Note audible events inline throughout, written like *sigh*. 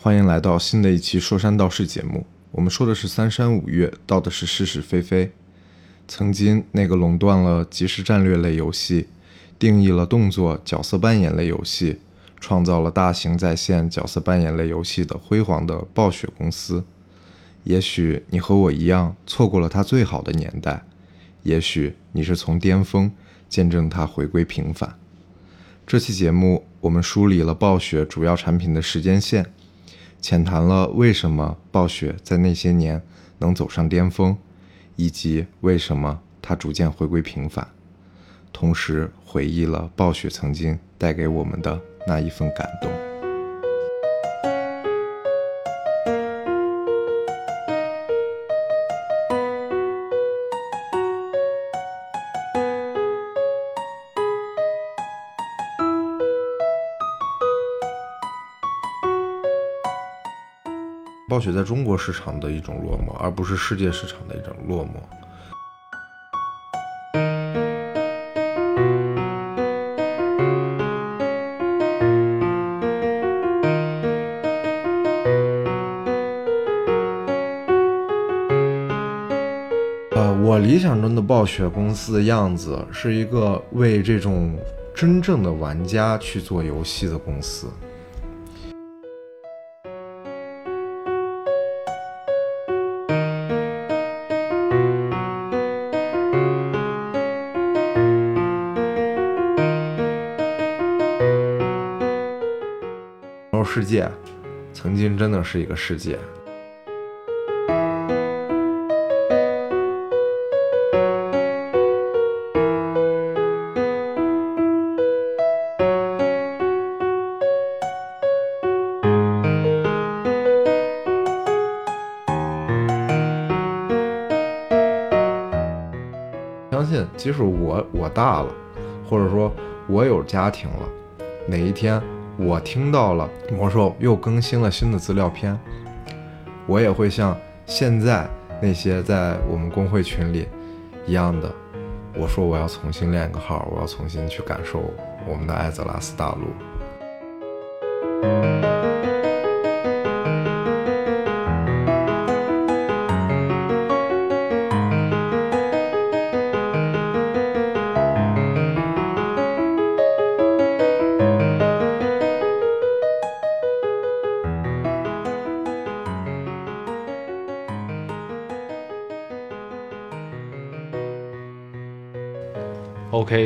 欢迎来到新的一期说山道事节目。我们说的是三山五岳，道的是是是非非。曾经那个垄断了即时战略类游戏、定义了动作角色扮演类游戏、创造了大型在线角色扮演类游戏的辉煌的暴雪公司，也许你和我一样错过了它最好的年代，也许你是从巅峰见证它回归平凡。这期节目我们梳理了暴雪主要产品的时间线，浅谈了为什么暴雪在那些年能走上巅峰。以及为什么它逐渐回归平凡，同时回忆了暴雪曾经带给我们的那一份感动。暴雪在中国市场的一种落寞，而不是世界市场的一种落寞。呃，我理想中的暴雪公司的样子，是一个为这种真正的玩家去做游戏的公司。界曾经真的是一个世界。相信，即使我我大了，或者说我有家庭了，哪一天。我听到了魔兽又更新了新的资料片，我也会像现在那些在我们公会群里一样的，我说我要重新练个号，我要重新去感受我们的艾泽拉斯大陆。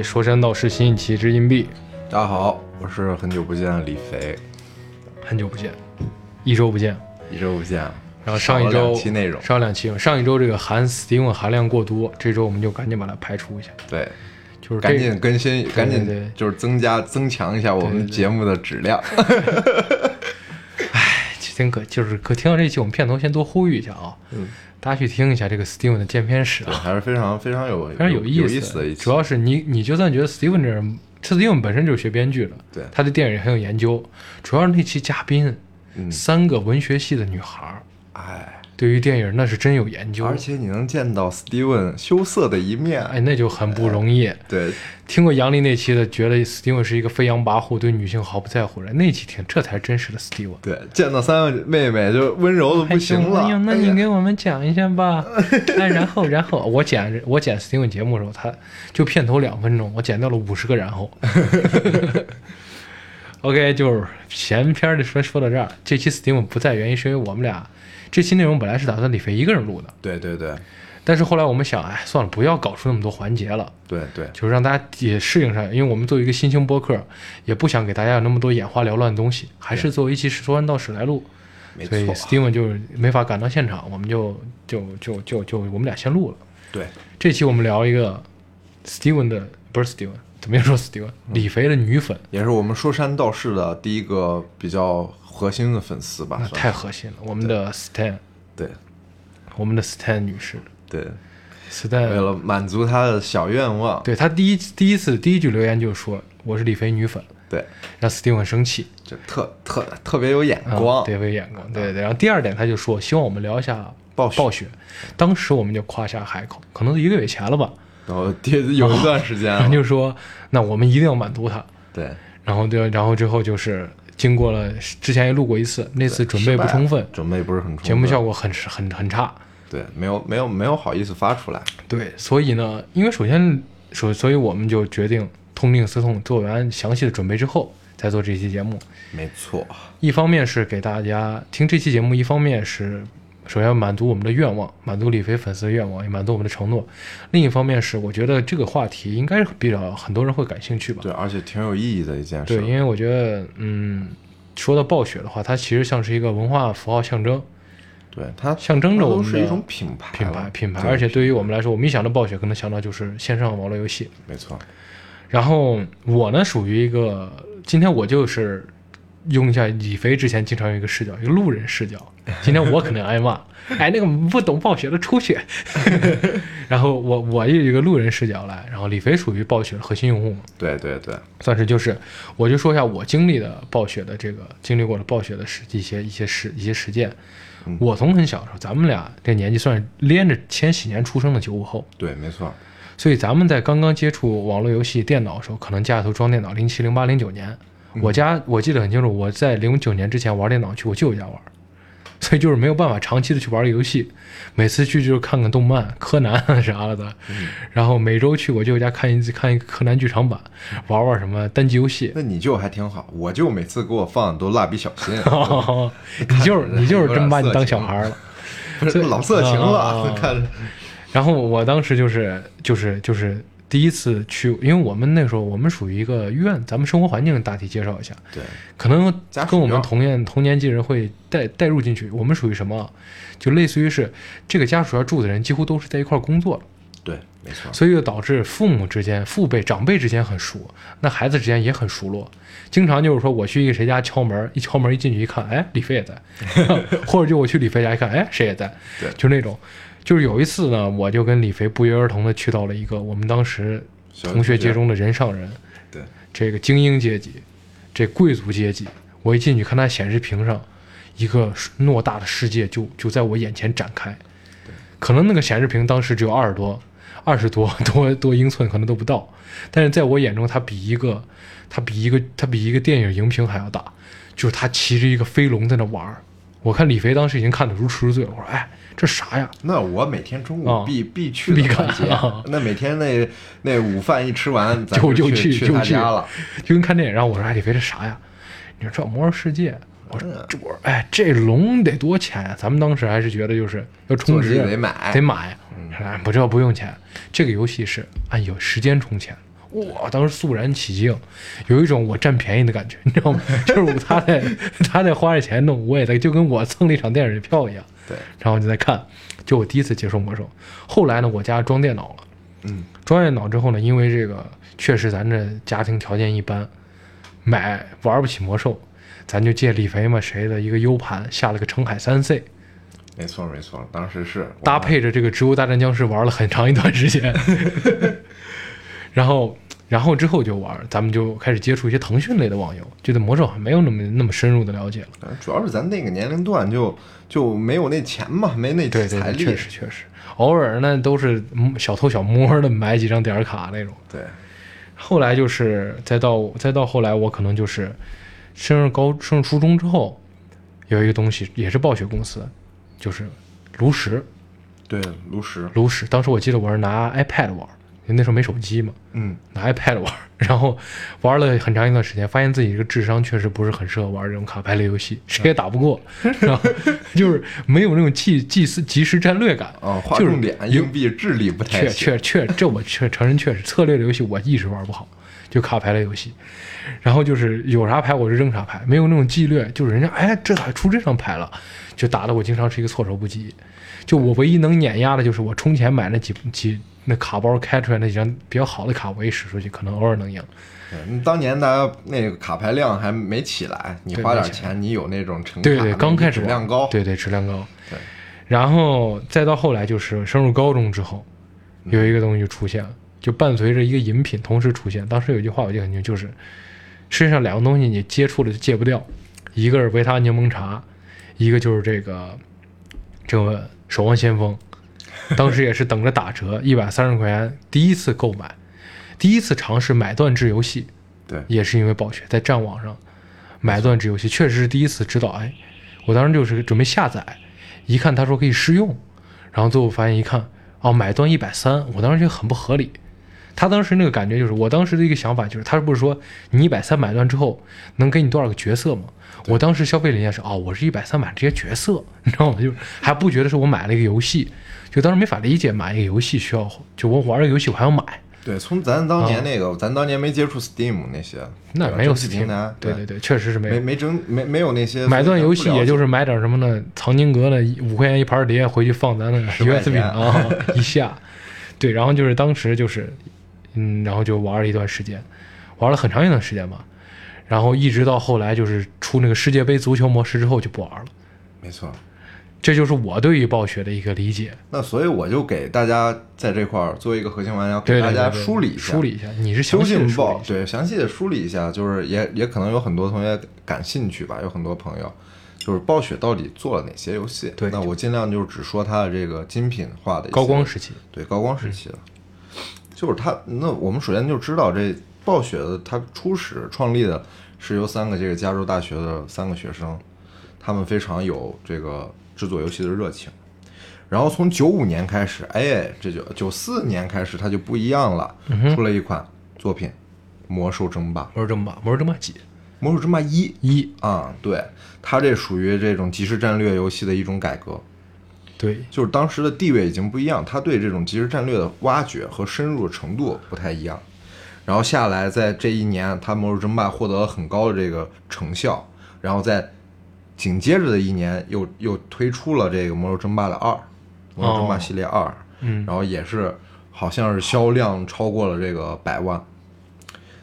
说山道是新一期之硬币。大家好，我是很久不见的李肥。很久不见，一周不见，一周不见。然后上一周两期内容，上两期，上一周这个含 Steam 含量过多，这周我们就赶紧把它排除一下。对，就是赶紧更新，赶紧对就是增加增强一下我们节目的质量。唉，真可就是可听到这期，我们片头先多呼吁一下啊。嗯。大家去听一下这个 Steven 的见片史啊，还是非常非常有非常有意思的一主要是你你就算觉得 Steven 这人，Steven 本身就是学编剧的，对，他对电影很有研究。主要是那期嘉宾，嗯，三个文学系的女孩儿，哎。对于电影那是真有研究，而且你能见到 Steven 羞涩的一面，哎，那就很不容易。对，听过杨笠那期的，觉得 Steven 是一个飞扬跋扈、对女性毫不在乎人，那期听，这才是真实的 Steven。对，见到三个妹妹就温柔的不行了。哎呀，那你给我们讲一下吧。*laughs* 哎，然后，然后我剪我剪 Steven 节目的时候，他就片头两分钟，我剪掉了五十个然后。*laughs* OK，就是前篇的说说到这儿，这期 Steven 不在，原因是因为我们俩。这期内容本来是打算李飞一个人录的，对对对，但是后来我们想，哎，算了，不要搞出那么多环节了，对对，就是让大家也适应上，因为我们作为一个新兴播客，也不想给大家有那么多眼花缭乱的东西，还是作为一期说完到史来录，所以 Steven 就没法赶到现场，我们就就就就就我们俩先录了。对，这期我们聊一个 Steven 的，不是 Steven，怎么又说 Steven？李飞的女粉，也是我们说山道士的第一个比较。核心的粉丝吧，那太核心了。我们的 Stan，对，我们的 Stan 女士，对，Stan。为了满足她的小愿望，对她第一第一次第一句留言就说我是李飞女粉，对，让 Steven 很生气，就特特特别有眼光，特别有眼光，对对。然后第二点，他就说希望我们聊一下暴暴雪，当时我们就夸下海口，可能是一个月前了吧，然后有一段时间，就说那我们一定要满足他，对，然后对，然后之后就是。经过了之前也录过一次，那次准备不充分，准备不是很充分，节目效果很很很差。对，没有没有没有好意思发出来。对，所以呢，因为首先所，所以我们就决定痛定思痛，做完详细的准备之后再做这期节目。没错，一方面是给大家听这期节目，一方面是首先满足我们的愿望，满足李飞粉丝的愿望，也满足我们的承诺。另一方面是我觉得这个话题应该是比较很多人会感兴趣吧。对，而且挺有意义的一件事。对，因为我觉得，嗯，说到暴雪的话，它其实像是一个文化符号象征。对它象征着我们是一种品牌，品牌，品牌。而且对于我们来说，我们一想到暴雪，可能想到就是线上网络游戏。没错。然后我呢，属于一个，今天我就是用一下李飞之前经常有一个视角，一个路人视角。今天我可能挨骂，*laughs* 哎，那个不懂暴雪的出去。*laughs* 然后我我有一个路人视角来，然后李飞属于暴雪的核心用户嘛？对对对，算是就是，我就说一下我经历的暴雪的这个经历过的暴雪的实一些一些实一些实践。我从很小的时候，咱们俩这年纪算是连着千禧年出生的九五后。对，没错。所以咱们在刚刚接触网络游戏、电脑的时候，可能家里头装电脑，零七、零八、零九年，我家我记得很清楚，我在零九年之前玩电脑去我舅舅家玩。所以就是没有办法长期的去玩游戏，每次去就是看看动漫、柯南啥了的，然后每周去我舅家看一次看一个柯南剧场版，玩玩什么单机游戏。那你舅还挺好，我舅每次给我放的都蜡笔小新。*laughs* 你就是你就是真把你当小孩了，*laughs* 老色情了，看。然后我当时就是就是就是。第一次去，因为我们那时候我们属于一个院，咱们生活环境大体介绍一下。对，可能跟我们同年同年纪人会带带入进去。我们属于什么？就类似于是这个家属要住的人几乎都是在一块工作的。对，没错。所以就导致父母之间、父辈长辈之间很熟，那孩子之间也很熟络。经常就是说我去一个谁家敲门，一敲门一进去一看，哎，李飞也在；*laughs* 或者就我去李飞家一看，哎，谁也在。对，就那种。就是有一次呢，我就跟李飞不约而同的去到了一个我们当时同学界中的人上人，对这个精英阶级，这贵族阶级。我一进去看他显示屏上，一个偌大的世界就就在我眼前展开。可能那个显示屏当时只有二十多、二十多多多英寸，可能都不到。但是在我眼中，它比一个，它比一个，它比一个电影荧屏还要大。就是他骑着一个飞龙在那玩儿。我看李飞当时已经看得如痴如醉了。我说：“哎。”这啥呀？那我每天中午必必去的看节，*laughs* 那每天那那午饭一吃完，就就去就去家了，就跟看电影。然后我说：“哎，李飞，这啥呀？”你说这魔兽世界，我说这我哎，这龙得多钱呀？咱们当时还是觉得就是要充值得买得买，不这不用钱。这个游戏是按有时间充钱。哇，当时肃然起敬，有一种我占便宜的感觉，你知道吗？就是他在 *laughs* 他在花着钱弄，我也在，就跟我蹭了一场电影票一样。对，然后就在看，就我第一次接触魔兽。后来呢，我家装电脑了，嗯，装电脑之后呢，因为这个确实咱这家庭条件一般，买玩不起魔兽，咱就借李飞嘛谁的一个 U 盘下了个澄海三 C。没错没错，当时是搭配着这个《植物大战僵尸》玩了很长一段时间，*laughs* 然后。然后之后就玩，咱们就开始接触一些腾讯类的网游，就对魔兽还没有那么那么深入的了解了。主要是咱那个年龄段就就没有那钱嘛，没那财力。确实确实，偶尔呢都是小偷小摸的买几张点卡那种。对。后来就是再到再到后来，我可能就是升入高升入初中之后，有一个东西也是暴雪公司，就是炉石。对，炉石。炉石，当时我记得我是拿 iPad 玩。那时候没手机嘛，嗯，拿 iPad 玩，然后玩了很长一段时间，发现自己这个智商确实不是很适合玩这种卡牌类游戏，谁也打不过，然后 *laughs* 就是没有那种即即时即时战略感啊，划重点，硬币智力不太确确确，这我确承认确实策略类游戏我一直玩不好，就卡牌类游戏，然后就是有啥牌我就扔啥牌，没有那种纪律，就是人家哎这咋出这张牌了，就打的我经常是一个措手不及，就我唯一能碾压的就是我充钱买那几几。那卡包开出来那几张比较好的卡，我一使出去，可能偶尔能赢。对，当年大家那个卡牌量还没起来，你花点钱，你有那种成对对，刚开始质量高，对对质量高。对，然后再到后来就是升入高中之后，有一个东西就出现了，就伴随着一个饮品同时出现。当时有一句话我记得很清，就是世界上两个东西你接触了就戒不掉，一个是维他柠檬茶，一个就是这个这个守望先锋。当时也是等着打折，一百三十块钱，第一次购买，第一次尝试买断制游戏，对，也是因为暴雪在战网上买断制游戏，确实是第一次知道。哎，我当时就是准备下载，一看他说可以试用，然后最后发现一看，哦，买断一百三，我当时觉得很不合理。他当时那个感觉就是，我当时的一个想法就是，他不是说你一百三买断之后能给你多少个角色吗？我当时消费理念是，哦，我是一百三买这些角色，你知道吗？就还不觉得是我买了一个游戏，就当时没法理解买一个游戏需要，就我玩这个游戏我还要买。对，从咱当年那个，咱当年没接触 Steam 那些，那没有 Steam 对对对，确实是没没没整没没有那些买断游戏，也就是买点什么呢？藏经阁的五块钱一盘碟，回去放咱那个 USB 啊一下，对，然后就是当时就是，嗯，然后就玩了一段时间，玩了很长一段时间吧，然后一直到后来就是出那个世界杯足球模式之后就不玩了，没错。这就是我对于暴雪的一个理解。那所以我就给大家在这块儿作为一个核心玩家，给大家梳理一下。梳理一下，你是究竟暴对详细的梳理一下，就是也也可能有很多同学感兴趣吧，有很多朋友就是暴雪到底做了哪些游戏？对，那我尽量就是只说它的这个精品化的高光时期。对，高光时期的，就是它。那我们首先就知道这暴雪的它初始创立的是由三个这个加州大学的三个学生，他们非常有这个。制作游戏的热情，然后从九五年开始，哎，这就九四年开始，它就不一样了，出了一款作品《魔兽争霸》。魔兽争霸，魔兽争霸几？魔兽争霸一一啊，对，它这属于这种即时战略游戏的一种改革。对，就是当时的地位已经不一样，它对这种即时战略的挖掘和深入的程度不太一样。然后下来，在这一年，它魔兽争霸获得了很高的这个成效，然后在。紧接着的一年，又又推出了这个《魔兽争霸》的二，《魔兽争霸》系列二，嗯，然后也是好像是销量超过了这个百万，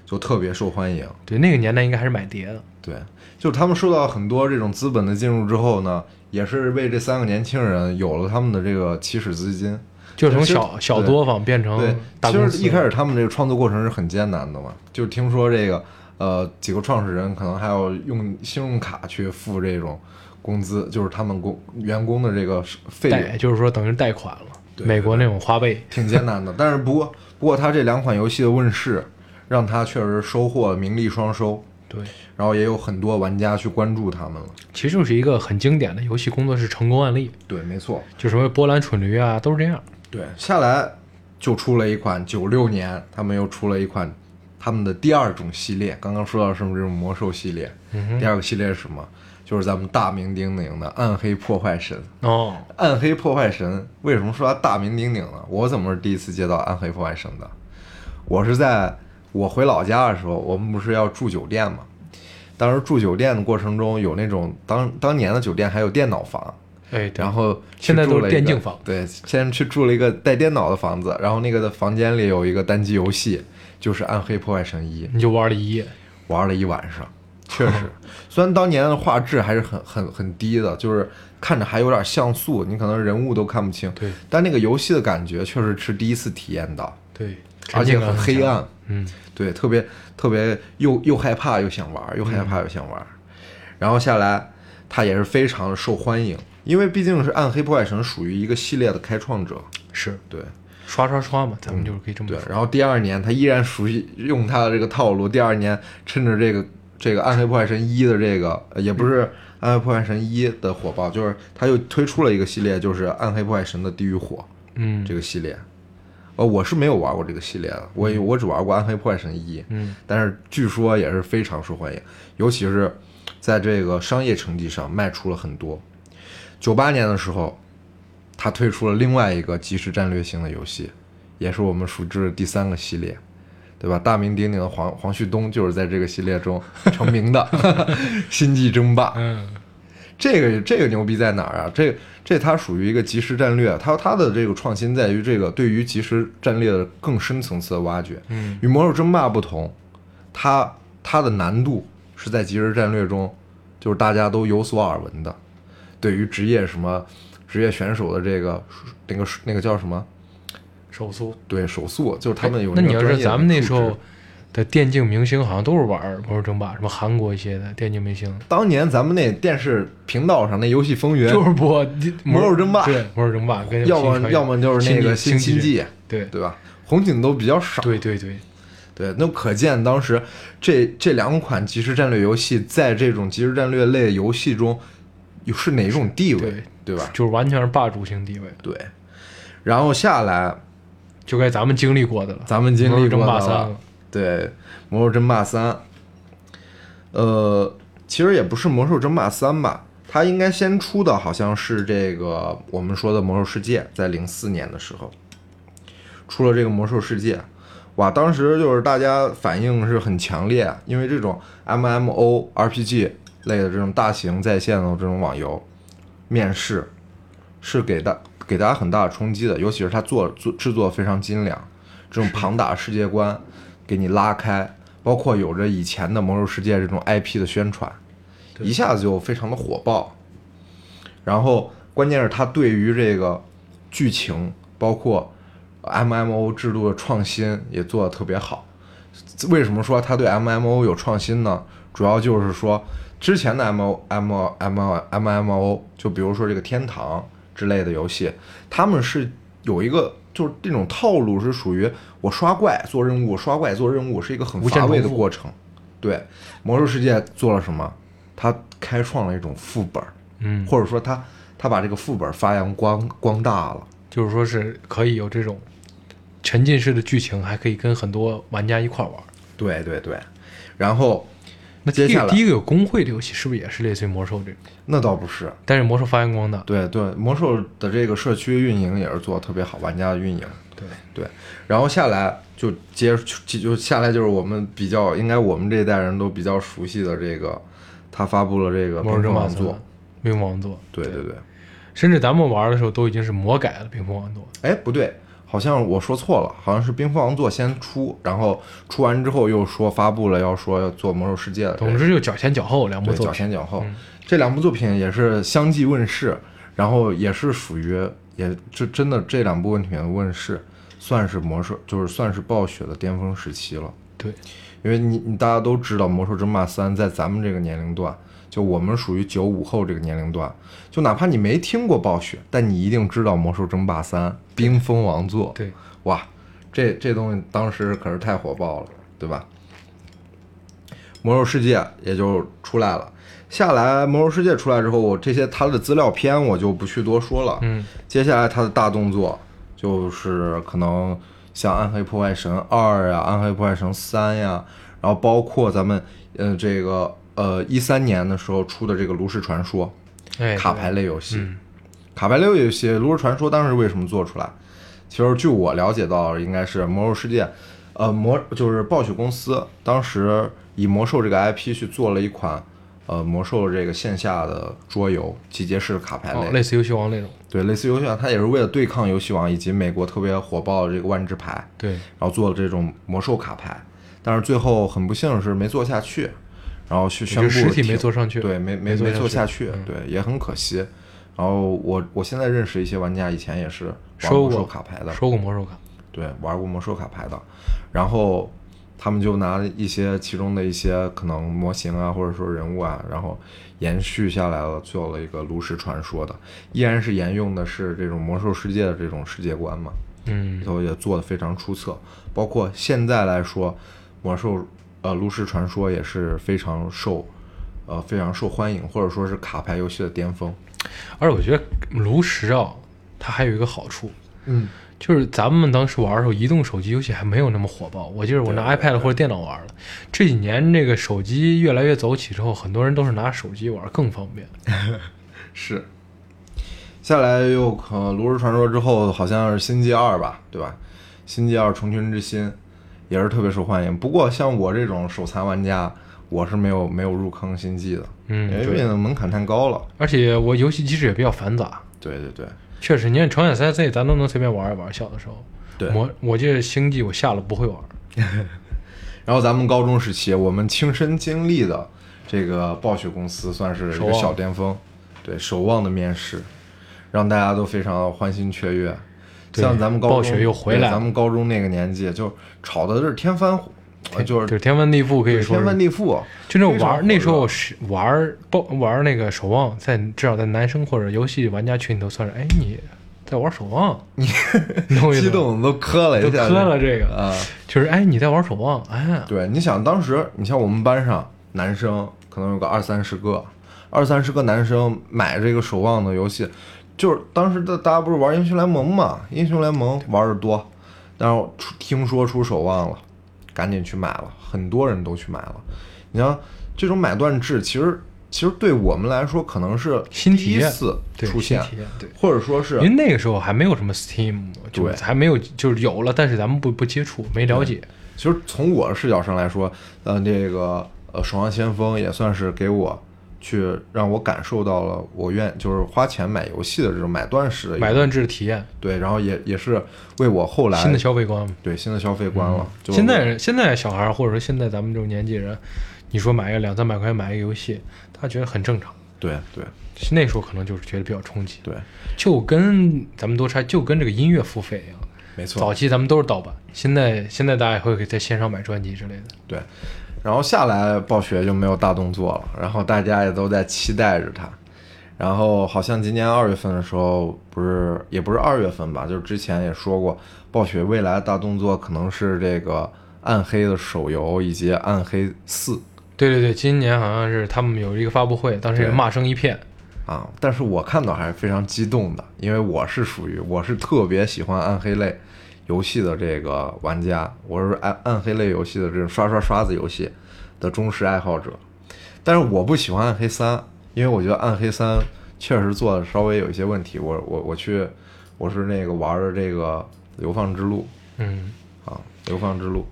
就特别受欢迎。对，那个年代应该还是买碟的。对，就是他们受到很多这种资本的进入之后呢，也是为这三个年轻人有了他们的这个起始资金，就从小小作坊变成大公司。其实一开始他们这个创作过程是很艰难的嘛，就听说这个。呃，几个创始人可能还要用信用卡去付这种工资，就是他们工员工的这个费用，就是说等于贷款了。美国那种花呗，挺艰难的。但是不过，不过他这两款游戏的问世，让他确实收获名利双收。对，然后也有很多玩家去关注他们了。其实就是一个很经典的游戏工作室成功案例。对，没错，就什么波兰蠢驴啊，都是这样。对，下来就出了一款九六年，他们又出了一款。他们的第二种系列，刚刚说到什么这种魔兽系列，第二个系列是什么？就是咱们大名鼎鼎的暗黑破坏神哦。暗黑破坏神为什么说它大名鼎鼎呢？我怎么是第一次接到暗黑破坏神的？我是在我回老家的时候，我们不是要住酒店嘛？当时住酒店的过程中，有那种当当年的酒店还有电脑房，哎，然后现在都是电竞房。对，先去住了一个带电脑的房子，然后那个的房间里有一个单机游戏。就是《暗黑破坏神一》，你就玩了一夜，玩了一晚上，确实，*laughs* 虽然当年的画质还是很很很低的，就是看着还有点像素，你可能人物都看不清。对，但那个游戏的感觉确实是第一次体验到。对，而且很黑暗。嗯，对，特别特别又又害怕又想玩，又害怕又想玩。然后下来，它也是非常的受欢迎，因为毕竟是《暗黑破坏神》属于一个系列的开创者。是对。刷刷刷嘛，咱们就是可以这么对。然后第二年他依然熟悉用他的这个套路，第二年趁着这个这个《暗黑破坏神一》的这个也不是《暗黑破坏神一》的火爆，就是他又推出了一个系列，就是《暗黑破坏神的地狱火》。嗯，这个系列，呃，我是没有玩过这个系列的，我我只玩过《暗黑破坏神一》。嗯，但是据说也是非常受欢迎，尤其是在这个商业成绩上卖出了很多。九八年的时候。他推出了另外一个即时战略型的游戏，也是我们熟知的第三个系列，对吧？大名鼎鼎的黄黄旭东就是在这个系列中成名的《*laughs* 星际争霸》。嗯，这个这个牛逼在哪儿啊？这这它属于一个即时战略，它它的这个创新在于这个对于即时战略的更深层次的挖掘。嗯，与魔兽争霸不同，它它的难度是在即时战略中，就是大家都有所耳闻的，对于职业什么。职业选手的这个那个那个叫什么？手速？对手速，就是他们有那你要是咱们那时候的电竞明星，好像都是玩魔兽争霸，什么韩国一些的电竞明星。当年咱们那电视频道上那游戏风云就是播魔兽争霸，对魔兽争霸跟，要么要么就是那个星际，对。对吧？红警都比较少，对对对。对，那可见当时这这两款即时战略游戏在这种即时战略类游戏中有是哪种地位，对对吧？就是完全是霸主型地位，对，然后下来就该咱们经历过的了。咱们经历争过的了。霸三了，对，《魔兽争霸三》，呃，其实也不是《魔兽争霸三》吧，它应该先出的好像是这个我们说的《魔兽世界》，在零四年的时候。出了这个《魔兽世界》，哇，当时就是大家反应是很强烈，因为这种 MMO RPG 类的这种大型在线的这种网游，面试是给大给大家很大的冲击的，尤其是它做做制作非常精良，这种庞大的世界观给你拉开，包括有着以前的《魔兽世界》这种 IP 的宣传，一下子就非常的火爆。然后关键是它对于这个剧情，包括 MMO 制度的创新也做得特别好。为什么说它对 MMO 有创新呢？主要就是说之前的 M O M O M O M M O，就比如说这个天堂之类的游戏，他们是有一个就是这种套路是属于我刷怪做任务，刷怪做任务是一个很乏味的过程。对，魔兽世界做了什么？它开创了一种副本，嗯，或者说它它把这个副本发扬光光大了。就是说是可以有这种沉浸式的剧情，还可以跟很多玩家一块玩。对对对，然后那接下来。第一个有工会的游戏是不是也是类似于魔兽这种？那倒不是，但是魔兽发扬光大，对对，魔兽的这个社区运营也是做的特别好，玩家的运营。对对，然后下来就接就就下来就是我们比较应该我们这一代人都比较熟悉的这个，他发布了这个魔兽冰争霸三封王座，、冰封王座，对对对，甚至咱们玩的时候都已经是魔改了冰封王座。哎不对，好像我说错了，好像是冰封王座先出，然后出完之后又说发布了要说要做魔兽世界的，总之就脚前脚后两部作品。脚前脚后，嗯这两部作品也是相继问世，然后也是属于也这真的这两部作品的问世，算是魔兽就是算是暴雪的巅峰时期了。对，因为你你大家都知道，《魔兽争霸三》在咱们这个年龄段，就我们属于九五后这个年龄段，就哪怕你没听过暴雪，但你一定知道《魔兽争霸三》冰封王座。对，哇，这这东西当时可是太火爆了，对吧？魔兽世界也就出来了。下来，魔兽世界出来之后，我这些它的资料片我就不去多说了。嗯，接下来它的大动作就是可能像《暗黑破坏神二》呀，《暗黑破坏神三》呀，然后包括咱们呃这个呃一三年的时候出的这个《炉石传说》哎，卡牌类游戏。嗯卡牌类游戏《炉石传说》当时为什么做出来？其实据我了解到，应该是魔兽世界，呃魔就是暴雪公司当时以魔兽这个 IP 去做了一款呃魔兽这个线下的桌游集结式卡牌类，哦，类似游戏王那种。对，类似游戏王，它也是为了对抗游戏王以及美国特别火爆的这个万智牌，对，然后做了这种魔兽卡牌，但是最后很不幸的是没做下去，然后去宣布就实体没做上去对，没没做下去，嗯。对，也很可惜。然后我我现在认识一些玩家，以前也是玩魔收过兽卡牌的，收过魔兽卡。对，玩过魔兽卡牌的，然后他们就拿一些其中的一些可能模型啊，或者说人物啊，然后延续下来了，做了一个炉石传说的，依然是沿用的是这种魔兽世界的这种世界观嘛，嗯。里，头也做的非常出色，包括现在来说，魔兽呃炉石传说也是非常受呃非常受欢迎，或者说是卡牌游戏的巅峰。而且我觉得炉石啊，它还有一个好处，嗯，就是咱们当时玩的时候，移动手机游戏还没有那么火爆。我记得我拿 iPad 或者电脑玩的。这几年这个手机越来越走起之后，很多人都是拿手机玩，更方便。*laughs* 是。下来又可炉石传说之后，好像是星际二吧，对吧？星际二重群之心也是特别受欢迎。不过像我这种手残玩家，我是没有没有入坑星际的，嗯，因为门槛太高了。而且我游戏机制也比较繁杂，对对对确实，你看长远三 C 咱都能随便玩一玩。小的时候，对。我我记得星际我下了不会玩。*laughs* 然后咱们高中时期，我们亲身经历的这个暴雪公司算是一个小巅峰，对守望的面试，让大家都非常欢欣雀跃。对像咱们高中暴雪又回来咱们高中那个年纪，就吵的是天翻，呃就是就是天翻地覆，可以说天翻。地覆。就那种玩，那时候是玩暴玩那个守望，在至少在男生或者游戏玩家群里头算是，哎，你在玩守望，*laughs* 你？激动都磕了都一下，磕了这个，啊！就是哎，你在玩守望，哎，对，你想当时，你像我们班上男生可能有个二三十个，二三十个男生买这个守望的游戏，就是当时的大家不是玩英雄联盟嘛，英雄联盟玩的多，然后出听说出守望了，赶紧去买了，很多人都去买了。你像这种买断制，其实其实对我们来说可能是第一次对出现或者说是因为那个时候还没有什么 Steam，就是对还没有，就是有了，但是咱们不不接触，没了解。其实从我的视角上来说，呃，这个呃《守望先锋》也算是给我去让我感受到了我愿就是花钱买游戏的这种买断式的买断制体验，对，然后也也是为我后来新的消费观。对新的消费观了。就现在人现在小孩或者说现在咱们这种年纪人，你说买个两三百块钱买一个游戏，他觉得很正常。对对那时候可能就是觉得比较冲击，对，就跟咱们多拆，就跟这个音乐付费一样。没错早。期咱们都是盗版，现在现在大家也会在线上买专辑之类的。对，然后下来暴雪就没有大动作了，然后大家也都在期待着它。然后好像今年二月份的时候，不是也不是二月份吧，就是之前也说过，暴雪未来的大动作可能是这个暗黑的手游以及暗黑四对对对，今年好像是他们有一个发布会，当时也骂声一片。啊。但是我看到还是非常激动的，因为我是属于我是特别喜欢暗黑类游戏的这个玩家，我是暗暗黑类游戏的这种刷刷刷子游戏的忠实爱好者。但是我不喜欢暗黑三，因为我觉得暗黑三确实做的稍微有一些问题。我我我去，我是那个玩的这个流放之路嗯，啊，流放之路，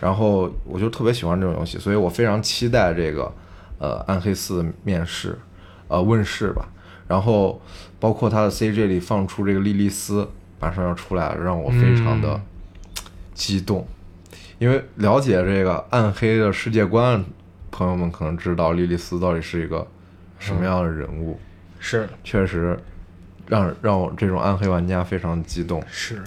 然后我就特别喜欢这种游戏，所以我非常期待这个呃暗黑四的面世，呃问世吧。然后包括它的 CG 里放出这个莉莉丝马上要出来了，让我非常的嗯激动，因为了解这个暗黑的世界观，朋友们可能知道莉莉丝到底是一个什么样的人物，是确实让让我这种暗黑玩家非常激动。是，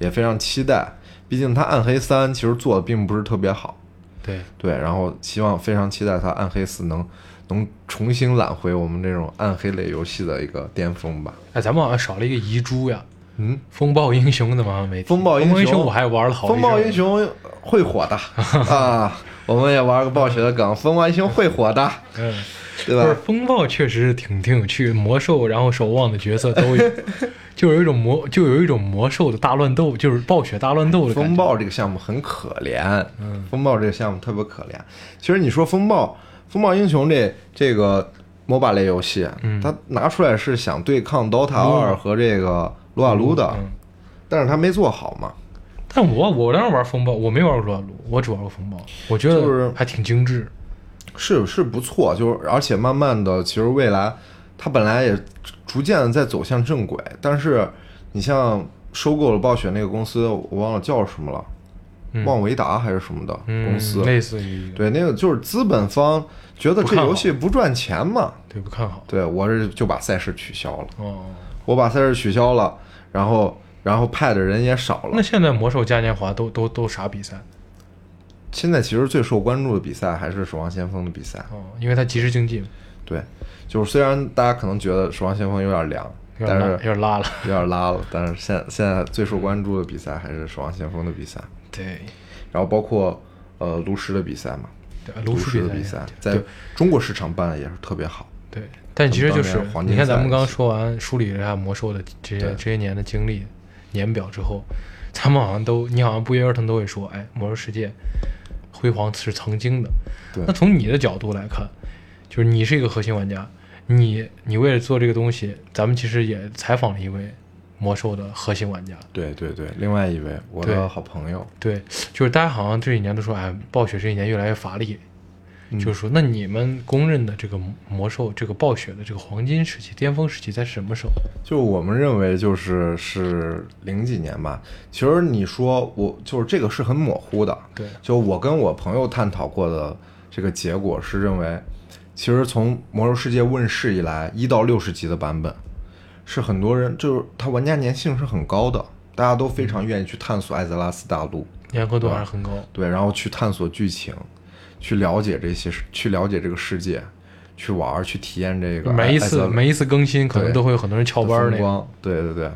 也非常期待。毕竟他《暗黑三》其实做的并不是特别好，对，对，然后希望非常期待他《暗黑四》能能重新揽回我们这种暗黑类游戏的一个巅峰吧。哎，咱们好像少了一个遗珠呀。嗯，风暴英雄怎么没？风暴英雄。我还玩了好一阵儿。风暴英雄会火的。*laughs* 啊，我们也玩个暴雪的梗，风暴英雄会火的，嗯，对不是吧？风暴确实是挺挺有趣，魔兽然后守望的角色都有，*laughs* 就有一种魔就有一种魔兽的大乱斗，就是暴雪大乱斗。风暴这个项目很可怜，嗯。风暴这个项目特别可怜。其实你说风暴，风暴英雄这这个 MOBA 类游戏，嗯。它拿出来是想对抗 DOTA 二和这个撸啊撸的，嗯但是他没做好嘛。但我我当时玩风暴，我没玩过撸啊撸，我只玩过风暴，我觉就是得还挺精致。是是不错，就是而且慢慢的，其实未来它本来也逐渐的在走向正轨，但是你像收购了暴雪那个公司，我忘了叫什么了，嗯。旺维达还是什么的嗯，公司，类似于。对，那个就是资本方觉得这游戏不赚钱嘛，对不看好。对我是就把赛事取消了，哦。我把赛事取消了，然后然后派的人也少了那。现在魔兽嘉年华都都都啥比赛？现在其实最受关注的比赛还是守望先锋的比赛，哦，因为它即时竞技对，就是虽然大家可能觉得守望先锋有点凉，但是有点拉了。有点拉了，但是现现在最受关注的比赛还是守望先锋的比赛，对然后包括呃炉石的比赛嘛，对，炉石的比赛在中国市场办的也是特别好。对，但其实就是你看咱们刚刚说完梳理了一下魔兽的这些这些年的经历年表之后，咱们好像都你好像不约而同都会说，哎，魔兽世界辉煌是曾经的。对那从你的角度来看，就是你是一个核心玩家，你你为了做这个东西，咱们其实也采访了一位魔兽的核心玩家。对对对，另外一位我的好朋友，对，就是大家好像这几年都说，哎，暴雪这一年越来越乏力。嗯就是说，那你们公认的这个魔兽，这个暴雪的这个黄金时期、巅峰时期在什么时候？就我们认为就是是零几年吧。其实你说我就是这个是很模糊的，对，就我跟我朋友探讨过的这个结果是认为，其实从《魔兽世界》问世以来，一到六十级的版本，是很多人就是它玩家粘性是很高的，大家都非常愿意去探索艾泽拉斯大陆，粘合度还是很高。对，然后去探索剧情，去了解这些，去了解这个世界，去玩儿去体验这个每一次每一次更新，可能都会有很多人翘班儿对对对。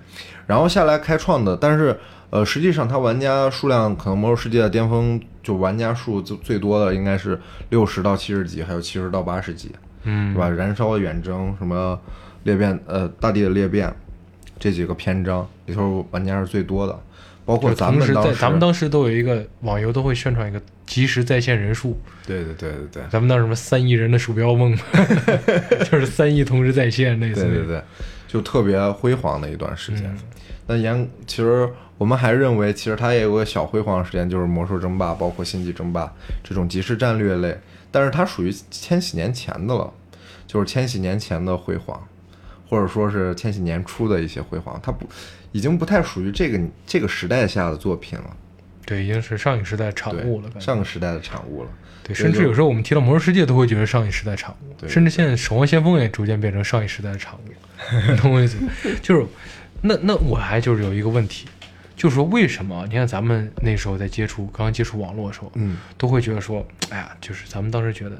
然后下来开创的，但是呃，实际上它玩家数量可能魔兽世界的巅峰就玩家数就最多的应该是六十到七十级，还有七十到八十级，嗯。对，吧？燃烧的远征，什么裂变，呃，大地的裂变，这几个篇章里头玩家是最多的，包括咱们当时，咱们当时都有一个网游都会宣传一个即时在线人数，对对对对对。咱们那什么三亿人的鼠标梦，*laughs* 就是三亿同时在线类似于。对对对，就特别辉煌的一段时间。嗯但严，其实我们还认为，其实它也有个小辉煌的时间，就是魔兽争霸，包括星际争霸这种即时战略类，但是它属于千禧年前的了，就是千禧年前的辉煌，或者说是千禧年初的一些辉煌，它不已经不太属于这个这个时代下的作品了，对，已经是上一时代产物了，上个时代的产物了。对，甚至有时候我们提到魔兽世界，都会觉得上一时代产物，对甚至现在守望先锋也逐渐变成上一时代的产物。*laughs* 你懂我意思？就是，那那我还就是有一个问题，就是说为什么？你看咱们那时候在接触，刚刚接触网络的时候，嗯，都会觉得说，哎呀，就是咱们当时觉得，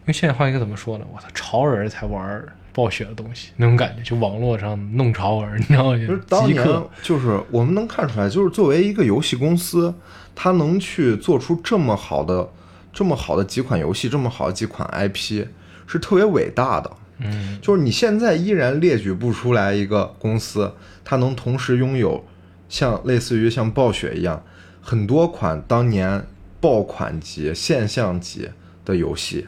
因为现在话应该怎么说呢？我操，潮人才玩暴雪的东西，那种感觉，就网络上弄潮儿，你知道吗就是？当年，就是我们能看出来，就是作为一个游戏公司，它能去做出这么好的、这么好的几款游戏，这么好的几款 IP，是特别伟大的。嗯，就是你现在依然列举不出来一个公司，它能同时拥有像类似于像暴雪一样很多款当年爆款级、现象级的游戏。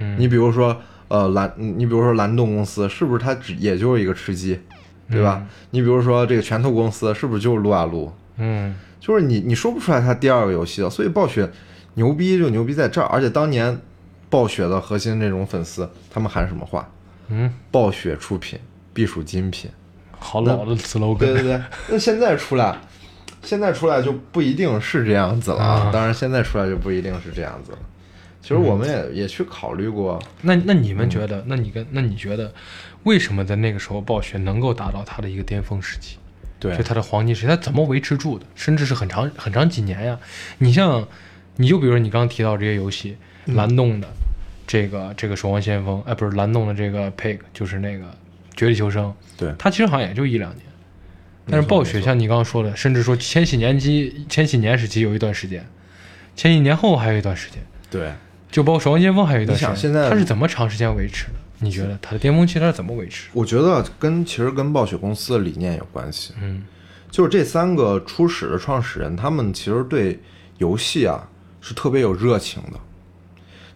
嗯你比如说，呃，蓝，你比如说蓝洞公司，是不是它只也就是一个吃鸡，对吧？你比如说这个拳头公司，是不是就是撸啊撸？嗯，就是你你说不出来它第二个游戏了。所以暴雪牛逼就牛逼在这儿，而且当年暴雪的核心这种粉丝，他们喊什么话？嗯，暴雪出品必属精品。好老的 slogan，对对对，*laughs* 那现在出来，现在出来就不一定是这样子了啊。啊当然，现在出来就不一定是这样子了。其实我们也、也去考虑过，那那你们觉得？那你跟那你觉得，为什么在那个时候暴雪能够达到它的一个巅峰时期？对就它的黄金时期，它怎么维持住的？甚至是很长很长几年呀。你像，你就比如说你刚刚提到这些游戏，嗯蓝洞的这个这个守望先锋，哎，不是蓝洞的这个 Pig，就是那个绝地求生，对它其实好像也就一两年。但是暴雪像你刚刚说的，甚至说千禧年期、千禧年时期有一段时间，千禧年后还有一段时间，对，就包括守望先锋还有一段时间，你想现在它是怎么长时间维持的？你觉得它的巅峰期它是怎么维持？我觉得跟其实跟暴雪公司的理念有关系。嗯就是这三个初始的创始人，他们其实对游戏啊是特别有热情的。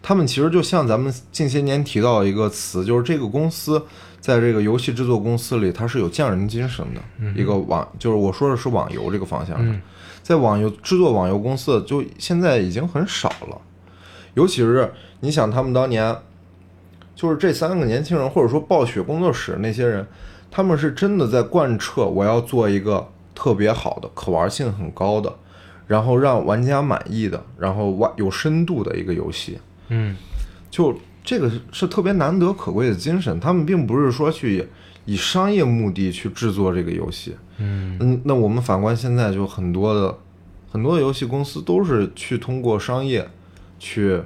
他们其实就像咱们近些年提到的一个词，就是这个公司在这个游戏制作公司里，它是有匠人精神的。一个网，就是我说的是网游这个方向上，嗯在网游制作网游公司就现在已经很少了。尤其是你想，他们当年就是这三个年轻人，或者说暴雪工作室那些人，他们是真的在贯彻我要做一个特别好的、可玩性很高的，然后让玩家满意的，然后玩有深度的一个游戏。嗯就这个是特别难得可贵的精神。他们并不是说去以商业目的去制作这个游戏。嗯嗯，那我们反观现在，就很多的很多的游戏公司都是去通过商业去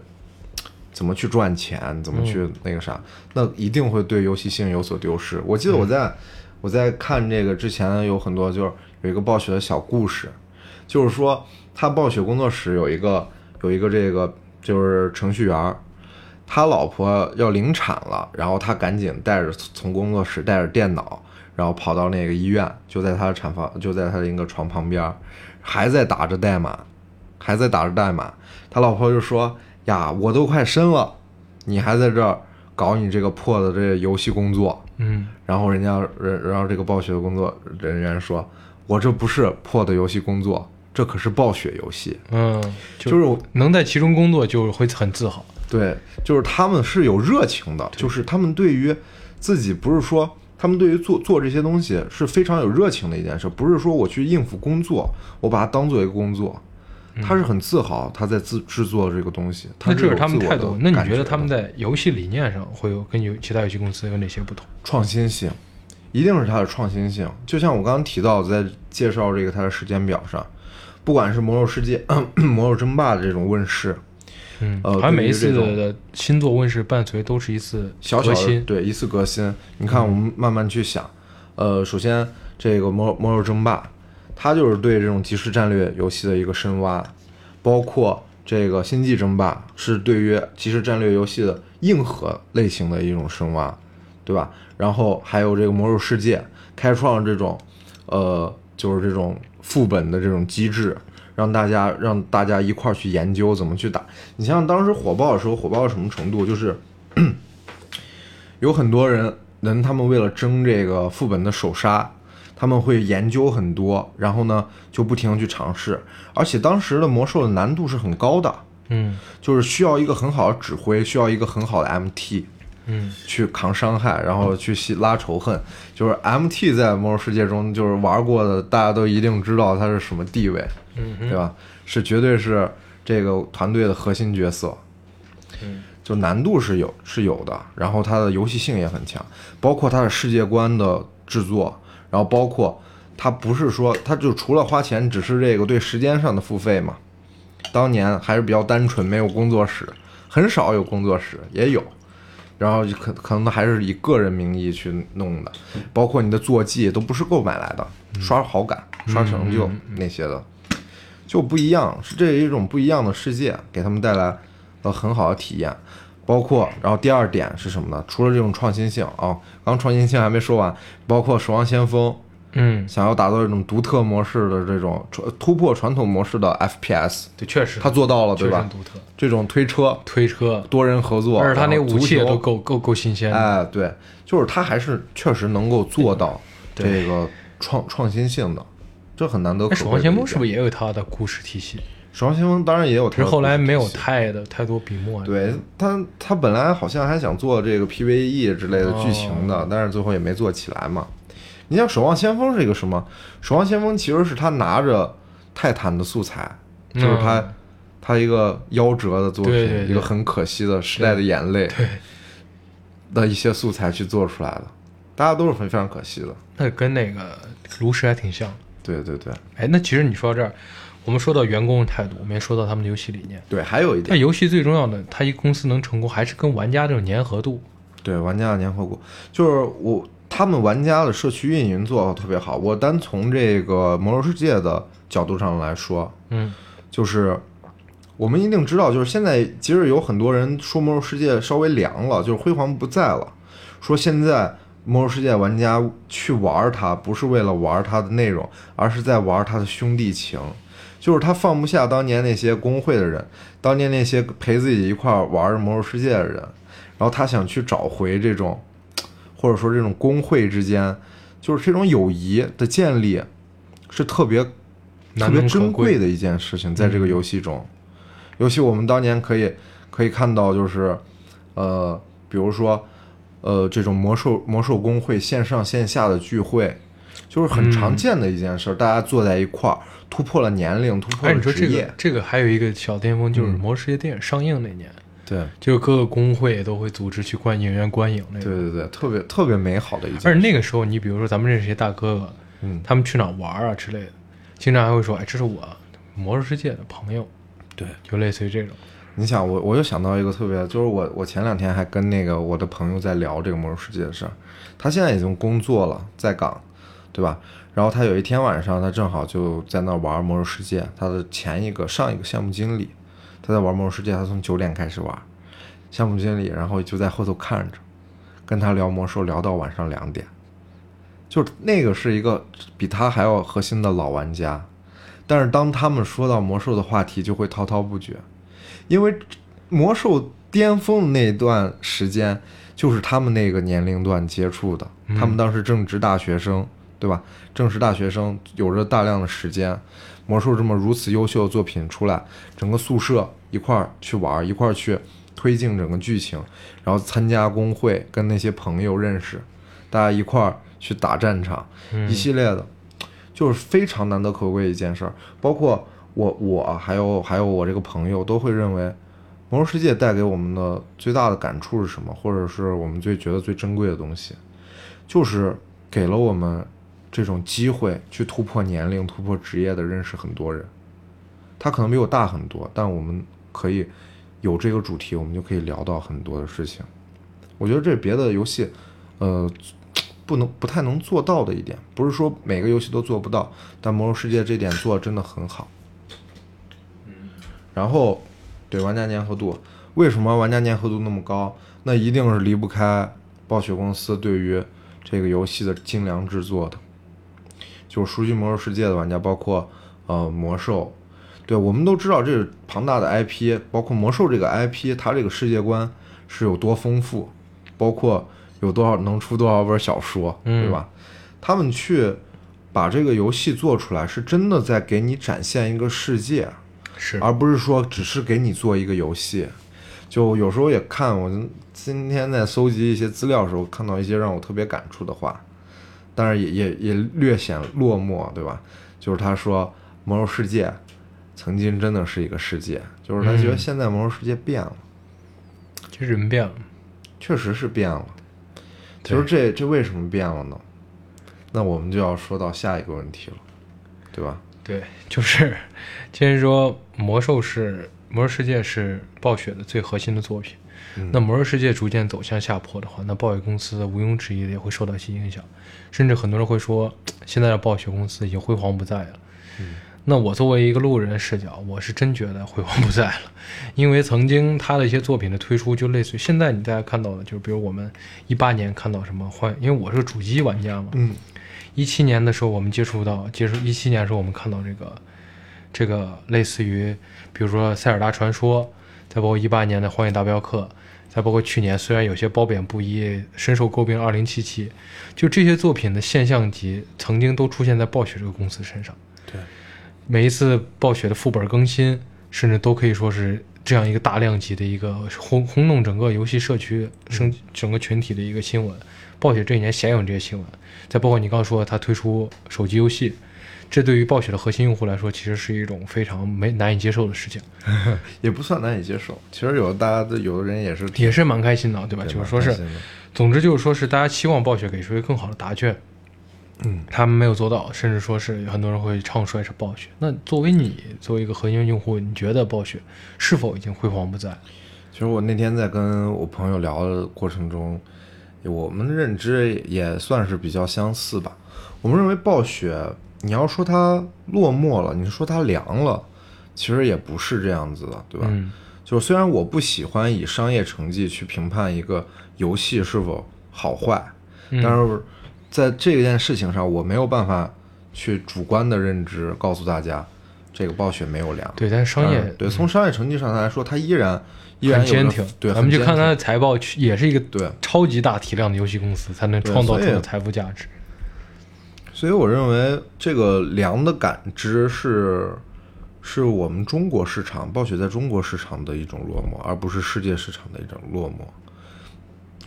怎么去赚钱，怎么去那个啥，那一定会对游戏性有所丢失。我记得我在、我在看这个之前，有很多就是有一个暴雪的小故事，就是说他暴雪工作室有一个有一个这个就是程序员。他老婆要临产了，然后他赶紧带着从工作室带着电脑，然后跑到那个医院，就在他的产房，就在他的一个床旁边，还在打着代码，还在打着代码。他老婆就说：“呀，我都快生了，你还在这儿搞你这个破的这个游戏工作。嗯”然后人家人，然后这个暴雪的工作人员说：“我这不是破的游戏工作，这可是暴雪游戏。嗯，就是能在其中工作就会很自豪。对，就是他们是有热情的，就是他们对于自己不是说，他们对于做做这些东西是非常有热情的一件事，不是说我去应付工作，我把它当做一个工作，他是很自豪他在制制作这个东西。他那这是他们态度。那你觉得他们在游戏理念上会有跟有其他游戏公司有哪些不同？创新性，一定是它的创新性。就像我刚刚提到，在介绍这个它的时间表上，不管是魔兽世界、*clears throat* 魔兽争霸的这种问世，嗯，呃好像每一次的新作问世伴随都是一次小小的革新，对一次革新。你看，我们慢慢去想，呃，首先这个魔魔兽争霸，它就是对这种即时战略游戏的一个深挖，包括这个星际争霸是对于即时战略游戏的硬核类型的一种深挖，对吧？然后还有这个魔兽世界开创这种，呃，就是这种副本的这种机制。让大家让大家一块儿去研究怎么去打。你像当时火爆的时候，火爆到什么程度？就是 *clears throat* 有很多人人他们为了争这个副本的首杀，他们会研究很多，然后呢就不停的去尝试。而且当时的魔兽的难度是很高的，嗯就是需要一个很好的指挥，需要一个很好的 MT 嗯去扛伤害，然后去吸拉仇恨。就是 MT 在魔兽世界中就是玩过的，大家都一定知道它是什么地位，嗯对吧？是绝对是这个团队的核心角色。嗯，就难度是有是有的，然后它的游戏性也很强，包括它的世界观的制作，然后包括它不是说它就除了花钱，只是这个对时间上的付费嘛。当年还是比较单纯，没有工作室，很少有工作室，也有，然后可可能还是以个人名义去弄的，包括你的坐骑都不是购买来的，刷好感、刷成就那些的，就不一样，是这一种不一样的世界，给他们带来了很好的体验。包括，然后第二点是什么呢？除了这种创新性啊、刚创新性还没说完，包括《守望先锋》嗯，想要打造这种独特模式的这种突破传统模式的 FPS，对，确实。他做到了，对吧？这种推车、推车，多人合作，而且他那武器也都够够够新鲜的，哎，对，就是他还是确实能够做到这个创创新性的，这很难得可贵。守望先锋是不是也有他的故事体系？守望先锋当然也有其实后来没有太的太多笔墨。对他，他本来好像还想做这个 PVE 之类的剧情的，但是最后也没做起来嘛。你像《守望先锋》是一个什么？《守望先锋》其实是他拿着泰坦的素材，就是他、他一个夭折的作品，一个很可惜的时代的眼泪，的一些素材去做出来的，大家都是很非常可惜的。那跟那个炉石还挺像。对对对哎，那其实你说到这儿，我们说到员工的态度，我们也说到他们的游戏理念。对，还有一点但，游戏最重要的，它一公司能成功，还是跟玩家这种粘合度。对玩家的粘合度，就是我他们玩家的社区运营做得特别好。我单从这个魔兽世界的角度上来说，嗯就是我们一定知道，就是现在其实有很多人说魔兽世界稍微凉了，就是辉煌不在了，说现在魔兽世界玩家去玩它不是为了玩它的内容，而是在玩它的兄弟情。就是他放不下当年那些工会的人，当年那些陪自己一块儿玩魔兽世界的人，然后他想去找回这种，或者说这种工会之间，就是这种友谊的建立，是特别特别珍贵的一件事情，在这个游戏中，尤其我们当年可以可以看到，就是呃，比如说呃，这种魔兽魔兽工会线上线下的聚会，就是很常见的一件事，大家坐在一块儿，突破了年龄，突破哎，了职业，个这个还有一个小巅峰，就是《嗯魔兽世界》电影上映那年，对就是各个工会都会组织去观影院观影那种。对对对，特别特别美好的一件事。而且那个时候，你比如说咱们认识一些大哥哥，嗯，他们去哪儿玩啊之类的，经常还会说：“哎，这是我魔兽世界的朋友。”对，就类似于这种。你想，我我又想到一个特别，就是我我前两天还跟那个我的朋友在聊这个魔兽世界的事儿，他现在已经工作了，在岗，对吧？然后他有一天晚上，他正好就在那玩魔兽世界，他的前一个上一个项目经理，他在玩魔兽世界，他从九点开始玩，项目经理然后就在后头看着，跟他聊魔兽聊到晚上两点，就那个是一个比他还要核心的老玩家，但是当他们说到魔兽的话题，就会滔滔不绝。因为魔兽巅峰那段时间，就是他们那个年龄段接触的。他们当时正值大学生，对吧？正是大学生，有着大量的时间。魔兽这么如此优秀的作品出来，整个宿舍一块儿去玩，一块儿去推进整个剧情，然后参加工会，跟那些朋友认识，大家一块儿去打战场，一系列的，就是非常难得可贵一件事儿。包括我我还有还有我这个朋友都会认为，《魔兽世界》带给我们的最大的感触是什么，或者是我们最觉得最珍贵的东西，就是给了我们这种机会去突破年龄、突破职业的认识很多人。他可能比我大很多，但我们可以有这个主题，我们就可以聊到很多的事情。我觉得这别的游戏，呃，不能不太能做到的一点，不是说每个游戏都做不到，但《魔兽世界》这点做的真的很好。然后，对玩家粘合度，为什么玩家粘合度那么高？那一定是离不开暴雪公司对于这个游戏的精良制作的。就是熟悉《魔兽世界》的玩家，包括呃魔兽，对我们都知道这是庞大的 IP，包括魔兽这个 IP，它这个世界观是有多丰富，包括有多少能出多少本小说，对吧？他们去把这个游戏做出来，是真的在给你展现一个世界。是，而不是说只是给你做一个游戏。就有时候也看，我今天在搜集一些资料的时候，看到一些让我特别感触的话，但是也也也略显落寞，对吧？就是他说《魔兽世界》曾经真的是一个世界，就是他觉得现在《魔兽世界》变了，就人变了，确实是变了。其实这这为什么变了呢？那我们就要说到下一个问题了，对吧？对，就是，其实说魔兽是魔兽世界是暴雪的最核心的作品，那魔兽世界逐渐走向下坡的话，那暴雪公司毋庸置疑的也会受到一些影响，甚至很多人会说，现在的暴雪公司已经辉煌不在了。那我作为一个路人视角，我是真觉得辉煌不在了，因为曾经他的一些作品的推出，就类似于现在你大家看到的，就是比如我们一八年看到什么幻，因为我是主机玩家嘛，嗯。一七年的时候，我们接触到，接触一七年的时候，我们看到这个，这个类似于，比如说《塞尔达传说》，再包括一八年的《荒野大镖客》，再包括去年虽然有些褒贬不一，深受诟病《二零七七》，就这些作品的现象级，曾经都出现在暴雪这个公司身上。对，每一次暴雪的副本更新，甚至都可以说是这样一个大量级的一个轰轰动整个游戏社区、生整个群体的一个新闻。暴雪这一年鲜有这些新闻。再包括你刚刚说他推出手机游戏，这对于暴雪的核心用户来说，其实是一种非常没难以接受的事情，*laughs* 也不算难以接受。其实有的大家的有的人也是也是蛮开心的，对吧？就是说是，总之就是说是大家期望暴雪给出一个更好的答卷，嗯，他们没有做到，甚至说是很多人会唱衰是暴雪。那作为你作为一个核心用户，你觉得暴雪是否已经辉煌不再？其实我那天在跟我朋友聊的过程中。我们的认知也算是比较相似吧。我们认为暴雪，你要说它落寞了，你说它凉了，其实也不是这样子的，对吧？嗯。就是虽然我不喜欢以商业成绩去评判一个游戏是否好坏，但是在这件事情上，我没有办法去主观的认知告诉大家，这个暴雪没有凉。对，但是商业对从商业成绩上来说，它依然。依然坚挺，对，咱们去看它的财报，也是一个对超级大体量的游戏公司，才能创造出的财富价值。所以我认为这个凉的感知是，是我们中国市场暴雪在中国市场的一种落寞，而不是世界市场的一种落寞。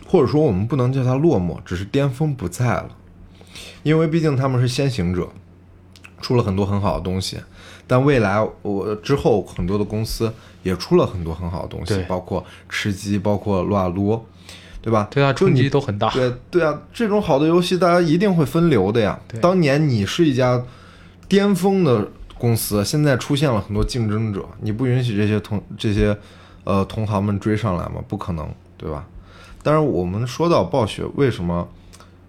或者说，我们不能叫它落寞，只是巅峰不在了，因为毕竟他们是先行者，出了很多很好的东西。但未来我之后很多的公司也出了很多很好的东西，包括吃鸡，包括撸啊撸，对吧？对啊，冲击都很大。对对啊，这种好的游戏大家一定会分流的呀。当年你是一家巅峰的公司，现在出现了很多竞争者，你不允许这些同这些呃同行们追上来吗？不可能，对吧？但是我们说到暴雪，为什么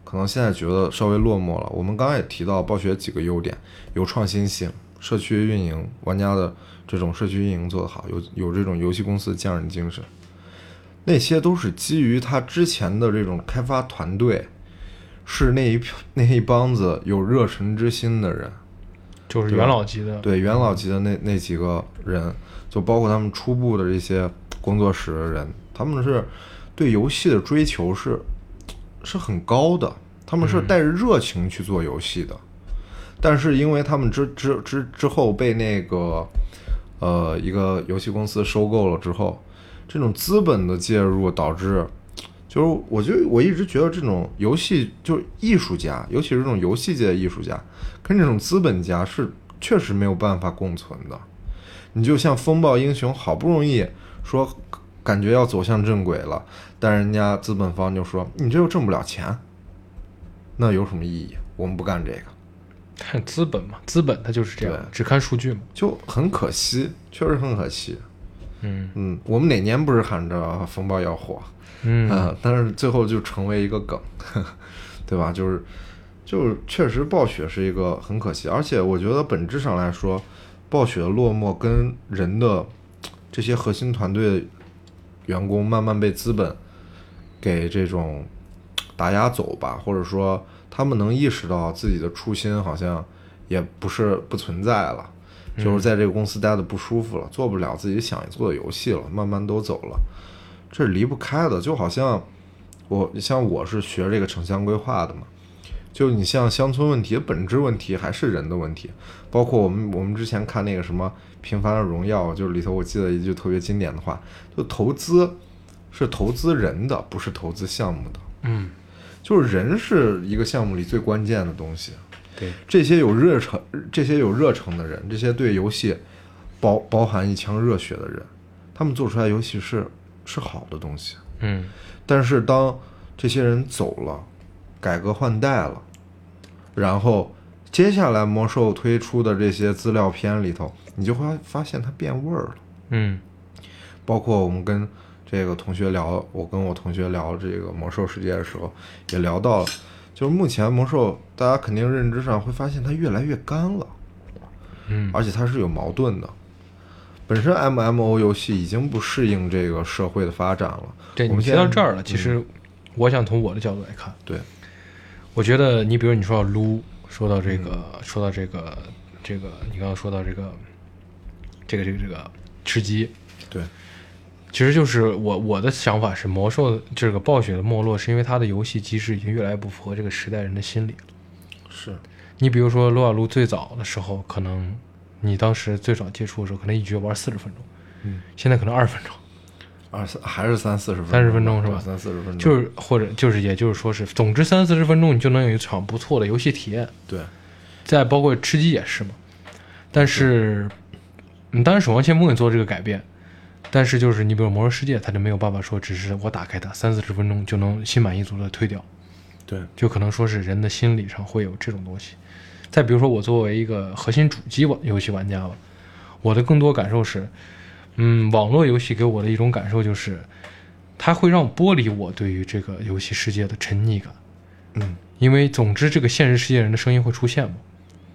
可能现在觉得稍微落寞了？我们刚刚也提到暴雪几个优点，有创新性。社区运营，玩家的这种社区运营做得好，有有这种游戏公司的匠人精神，那些都是基于他之前的这种开发团队，是那一那一帮子有热忱之心的人，就是元老级的，对元老级的那那几个人，就包括他们初步的这些工作室的人，他们是对游戏的追求是是很高的，他们是带着热情去做游戏的。但是因为他们之之之之后被那个，呃，一个游戏公司收购了之后，这种资本的介入导致，就是我觉得我一直觉得这种游戏就是艺术家，尤其是这种游戏界的艺术家，跟这种资本家是确实没有办法共存的。你就像风暴英雄，好不容易说感觉要走向正轨了，但人家资本方就说你这又挣不了钱，那有什么意义？我们不干这个。看资本嘛，资本它就是这样，只看数据嘛，就很可惜，确实很可惜。嗯嗯，我们哪年不是喊着风暴要火？嗯嗯，但是最后就成为一个梗，*laughs* 对吧？就是就是确实暴雪是一个很可惜，而且我觉得本质上来说，暴雪的落寞跟人的这些核心团队员工慢慢被资本给这种打压走吧，或者说他们能意识到自己的初心好像也不是不存在了。就是在这个公司待的不舒服了，做不了自己想做的游戏了，慢慢都走了，这是离不开的。就好像我像我是学这个城乡规划的嘛，就你像乡村问题的本质问题还是人的问题，包括我们我们之前看那个什么《平凡的荣耀》，就是里头我记得一句特别经典的话，就投资是投资人的，不是投资项目的，嗯，就是人是一个项目里最关键的东西。对，这些有热诚、这些有热诚的人，这些对游戏包包含一腔热血的人，他们做出来游戏是是好的东西。嗯但是当这些人走了，改革换代了，然后接下来魔兽推出的这些资料片里头，你就会发现它变味儿了。嗯包括我们跟这个同学聊，我跟我同学聊这个魔兽世界的时候，也聊到了，就是目前魔兽大家肯定认知上会发现它越来越干了，嗯而且它是有矛盾的。本身 MMO 游戏已经不适应这个社会的发展了。对们提到这儿了，其嗯实我想从我的角度来看，对，我觉得你比如你说到撸，说到这个，嗯说到这个，这个你刚刚说到这个，这个这个这个吃鸡，对，其实就是我我的想法是，魔兽这个暴雪的没落，是因为它的游戏机制已经越来越不符合这个时代人的心理了。是，你比如说撸啊撸最早的时候，可能你当时最早接触的时候，可能一局玩四十分钟，嗯，现在可能二十分钟。二三还是三四十分30分钟是吧三四十分钟，就是或者就是也就是说是，总之三四十分钟你就能有一场不错的游戏体验。对，再包括吃鸡也是嘛。但是，你，当然守望先锋也做这个改变，但是就是你比如魔兽世界，它就没有办法说只是我打开它三四十分钟就能心满意足的退掉，对，就可能说是人的心理上会有这种东西。再比如说我作为一个核心主机玩游戏玩家吧，我的更多感受是，嗯，网络游戏给我的一种感受就是，它会让我剥离我对于这个游戏世界的沉溺感，嗯，因为总之这个现实世界人的声音会出现嘛。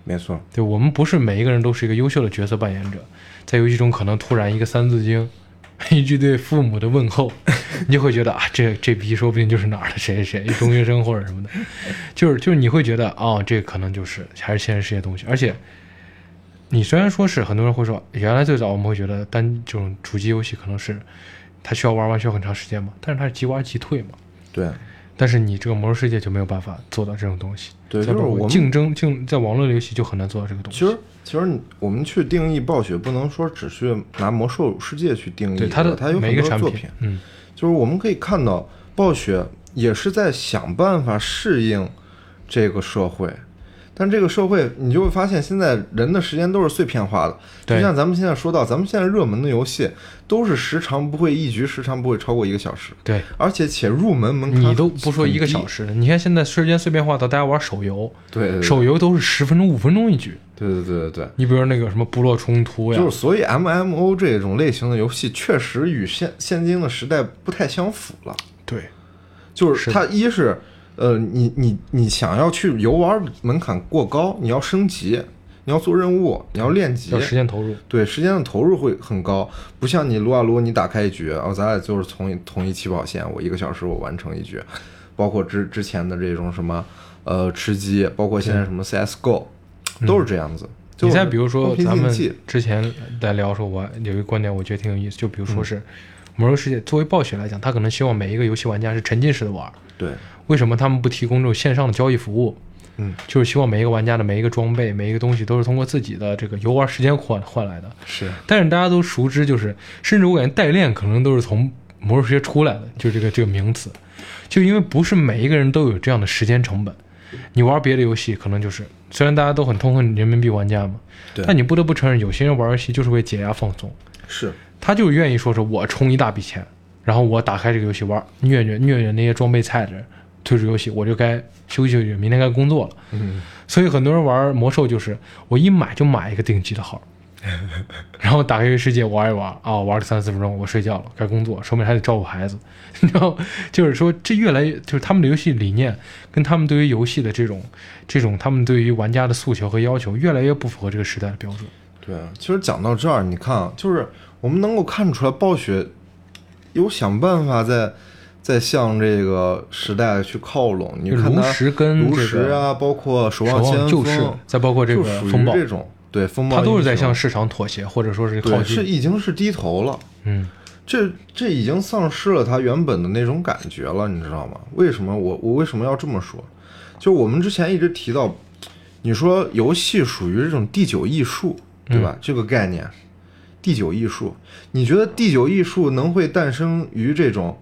没错，对我们不是每一个人都是一个优秀的角色扮演者，在游戏中可能突然一个三字经，*laughs* 一句对父母的问候，*laughs* 你就会觉得啊，这这逼说不定就是哪儿的谁谁谁中学生或者什么的，就是就是你会觉得哦，这可能就是还是现实世界东西，而且你虽然说是很多人会说，原来最早我们会觉得单这种主机游戏可能是它需要玩完需要很长时间嘛，但是它是即玩即退嘛，对，但是你这个魔兽世界就没有办法做到这种东西，对，就是我们竞争竞在网络游戏就很难做到这个东西。其实，其实我们去定义暴雪，不能说只是拿魔兽世界去定义对它的它有很每一个产多作品，嗯，就是我们可以看到，暴雪也是在想办法适应这个社会。但这个社会，你就会发现，现在人的时间都是碎片化的。就像咱们现在说到，咱们现在热门的游戏都是时长不会一局时长不会超过一个小时，对而且且入门门槛你都不说一个小时，你看现在时间碎片化到大家玩手游，对对对手游都是十分钟、五分钟一局。对对对对对。你比如说那个什么部落冲突呀，就是所以 MMO 这种类型的游戏确实与现现今的时代不太相符了。对就是是它一是呃，你你你想要去游玩门槛过高，你要升级，你要做任务，你要练级要，时间投入。对时间的投入会很高，不像你撸啊撸，你打开一局，哦，咱俩就是从同一起跑线，我一个小时我完成一局，包括之之前的这种什么呃吃鸡，包括现在什么 CS:GO，都是这样子。就你再比如说咱们之前在聊的时候，我有一个观点，我觉得挺有意思，就比如嗯说是魔兽世界，作为暴雪来讲，他可能希望每一个游戏玩家是沉浸式的玩。对，为什么他们不提供这种线上的交易服务？嗯，就是希望每一个玩家的每一个装备、每一个东西都是通过自己的这个游玩时间换换来的。是但是大家都熟知，就是甚至我感觉代练可能都是从魔兽世界出来的，就这个这个名词，就因为不是每一个人都有这样的时间成本。你玩别的游戏，可能就是虽然大家都很痛恨人民币玩家嘛，对但你不得不承认，有些人玩游戏就是为解压放松，是，他就愿意说是我充一大笔钱，然后我打开这个游戏玩，虐虐虐虐那些装备菜的人，退出游戏，我就该休息休息，明天该工作了。嗯，所以很多人玩魔兽就是我一买就买一个顶级的号，然后打开一个世界玩一玩啊，玩了三四分钟，我睡觉了，该工作，说明还得照顾孩子。*laughs* 然后就是说，这越来越就是他们的游戏理念跟他们对于游戏的这种这种他们对于玩家的诉求和要求，越来越不符合这个时代的标准。对，其实讲到这儿，你看啊，就是我们能够看出来，暴雪有想办法在在向这个时代去靠拢。你看炉它石跟炉这个石啊，包括守守望先锋，就是，再包括这个风暴，这种对风暴他都是在向市场妥协，或者说是靠对，是。已经是低头了。嗯，这这已经丧失了它原本的那种感觉了，你知道吗？为什么我我为什么要这么说？就我们之前一直提到，你说游戏属于这种第九艺术，对吧？这个概念，第九艺术，你觉得第九艺术能会诞生于这种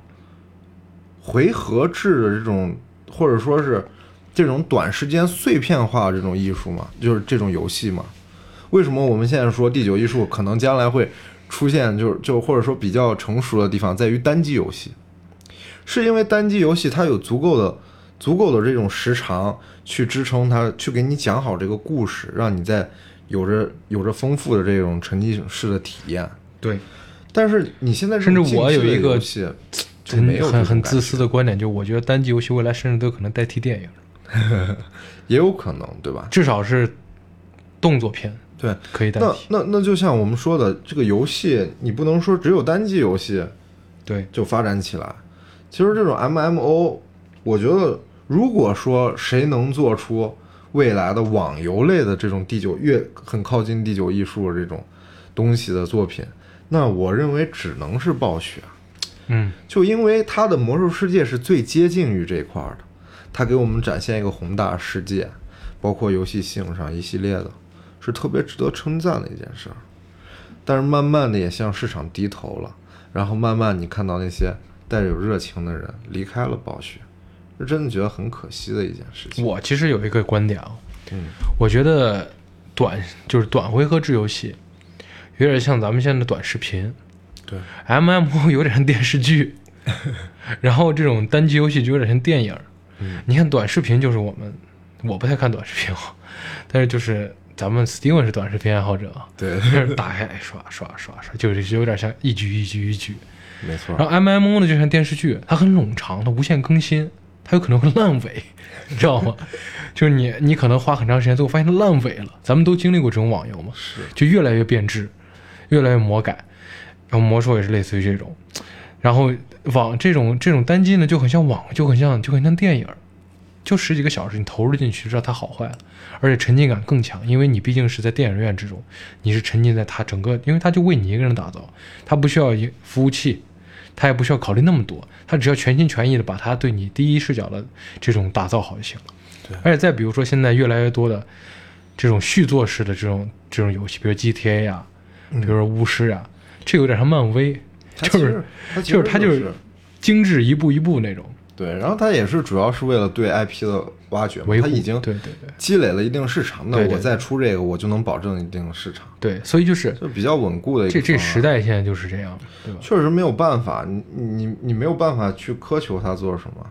回合制的这种，或者说是这种短时间碎片化这种艺术吗？就是这种游戏吗？为什么我们现在说第九艺术可能将来会出现就是就或者说比较成熟的地方在于单机游戏，是因为单机游戏它有足够的足够的这种时长去支撑它，去给你讲好这个故事，让你在有着有着丰富的这种沉浸式的体验。对，但是你现在甚至我有一个就很很很自私的观点，就我觉得单机游戏未来甚至都有可能代替电影，*laughs* 也有可能，对吧？至少是动作片对，可以代替。那那就像我们说的，这个游戏你不能说只有单机游戏对，就发展起来。其实这种 MMO，我觉得如果说谁能做出未来的网游类的这种第九越很靠近第九艺术的这种东西的作品，那我认为只能是暴雪。嗯，就因为它的魔兽世界是最接近于这一块儿的，它给我们展现一个宏大世界，包括游戏性上一系列的，是特别值得称赞的一件事儿。但是慢慢的也向市场低头了，然后慢慢你看到那些带着有热情的人离开了暴雪，是真的觉得很可惜的一件事情。我其实有一个观点啊，嗯，我觉得短就是短回合制游戏，有点像咱们现在的短视频对，，MMO *laughs* 有点像电视剧，*laughs* 然后这种单机游戏就有点像电影。嗯你看短视频就是我们，我不太看短视频啊，但是就是咱们 Steven 是短视频爱好者啊，对，就是打开刷刷刷刷，就是就有点像一局一局一局。没错。然后 MMO 呢，就像电视剧，它很冗长，它无限更新，它有可能会烂尾，你知道吗？就是你你可能花很长时间，最后发现它烂尾了。咱们都经历过这种网游嘛，是，就越来越变质，越来越魔改。然后魔兽也是类似于这种，然后网这种这种单机呢，就很像网，就很像就很像电影，就十几个小时，你投入进去知道它好坏了，而且沉浸感更强，因为你毕竟是在电影院之中，你是沉浸在它整个，因为它就为你一个人打造，它不需要一服务器，它也不需要考虑那么多，他只要全心全意的把他对你第一视角的这种打造好就行了。对。而且再比如说现在越来越多的这种续作式的这种这种游戏，比如 GTA 呀、嗯。比如说巫师呀、这有点像漫威，就是就是他就是是。精致一步一步那种对，然后它也是主要是为了对 IP 的挖掘。它已经对对对积累了一定市场，那我再出这个，我就能保证一定的市场，对，所以就是就比较稳固的一个这这时代现在就是这样，对吧？确实没有办法，你你你没有办法去苛求他做什么，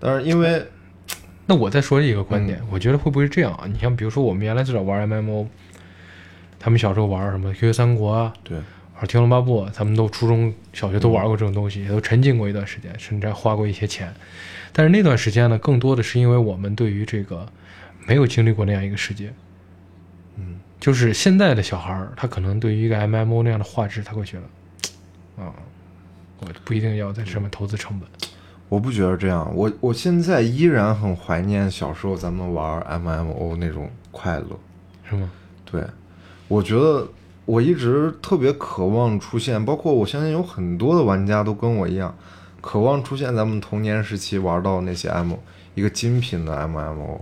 但是因为 *tsk* 那我再说一个观嗯点，我觉得会不会这样啊？你像比如说我们原来最早玩 MMO，他们小时候玩什么《QQ 三国》啊，对玩《天龙八部》，咱们都初中小学都玩过这种东西，也都沉浸过一段时间，甚至还花过一些钱。但是那段时间呢，更多的是因为我们对于这个没有经历过那样一个世界。嗯，就是现在的小孩儿，他可能对于一个 MMO 那样的画质，他会觉得，啊，我不一定要在上面投资成本。我不觉得这样，我我现在依然很怀念小时候咱们玩 MMO 那种快乐。是吗？对，我觉得我一直特别渴望出现，包括我相信有很多的玩家都跟我一样，渴望出现咱们童年时期玩到那些 M 一个精品的 MMO。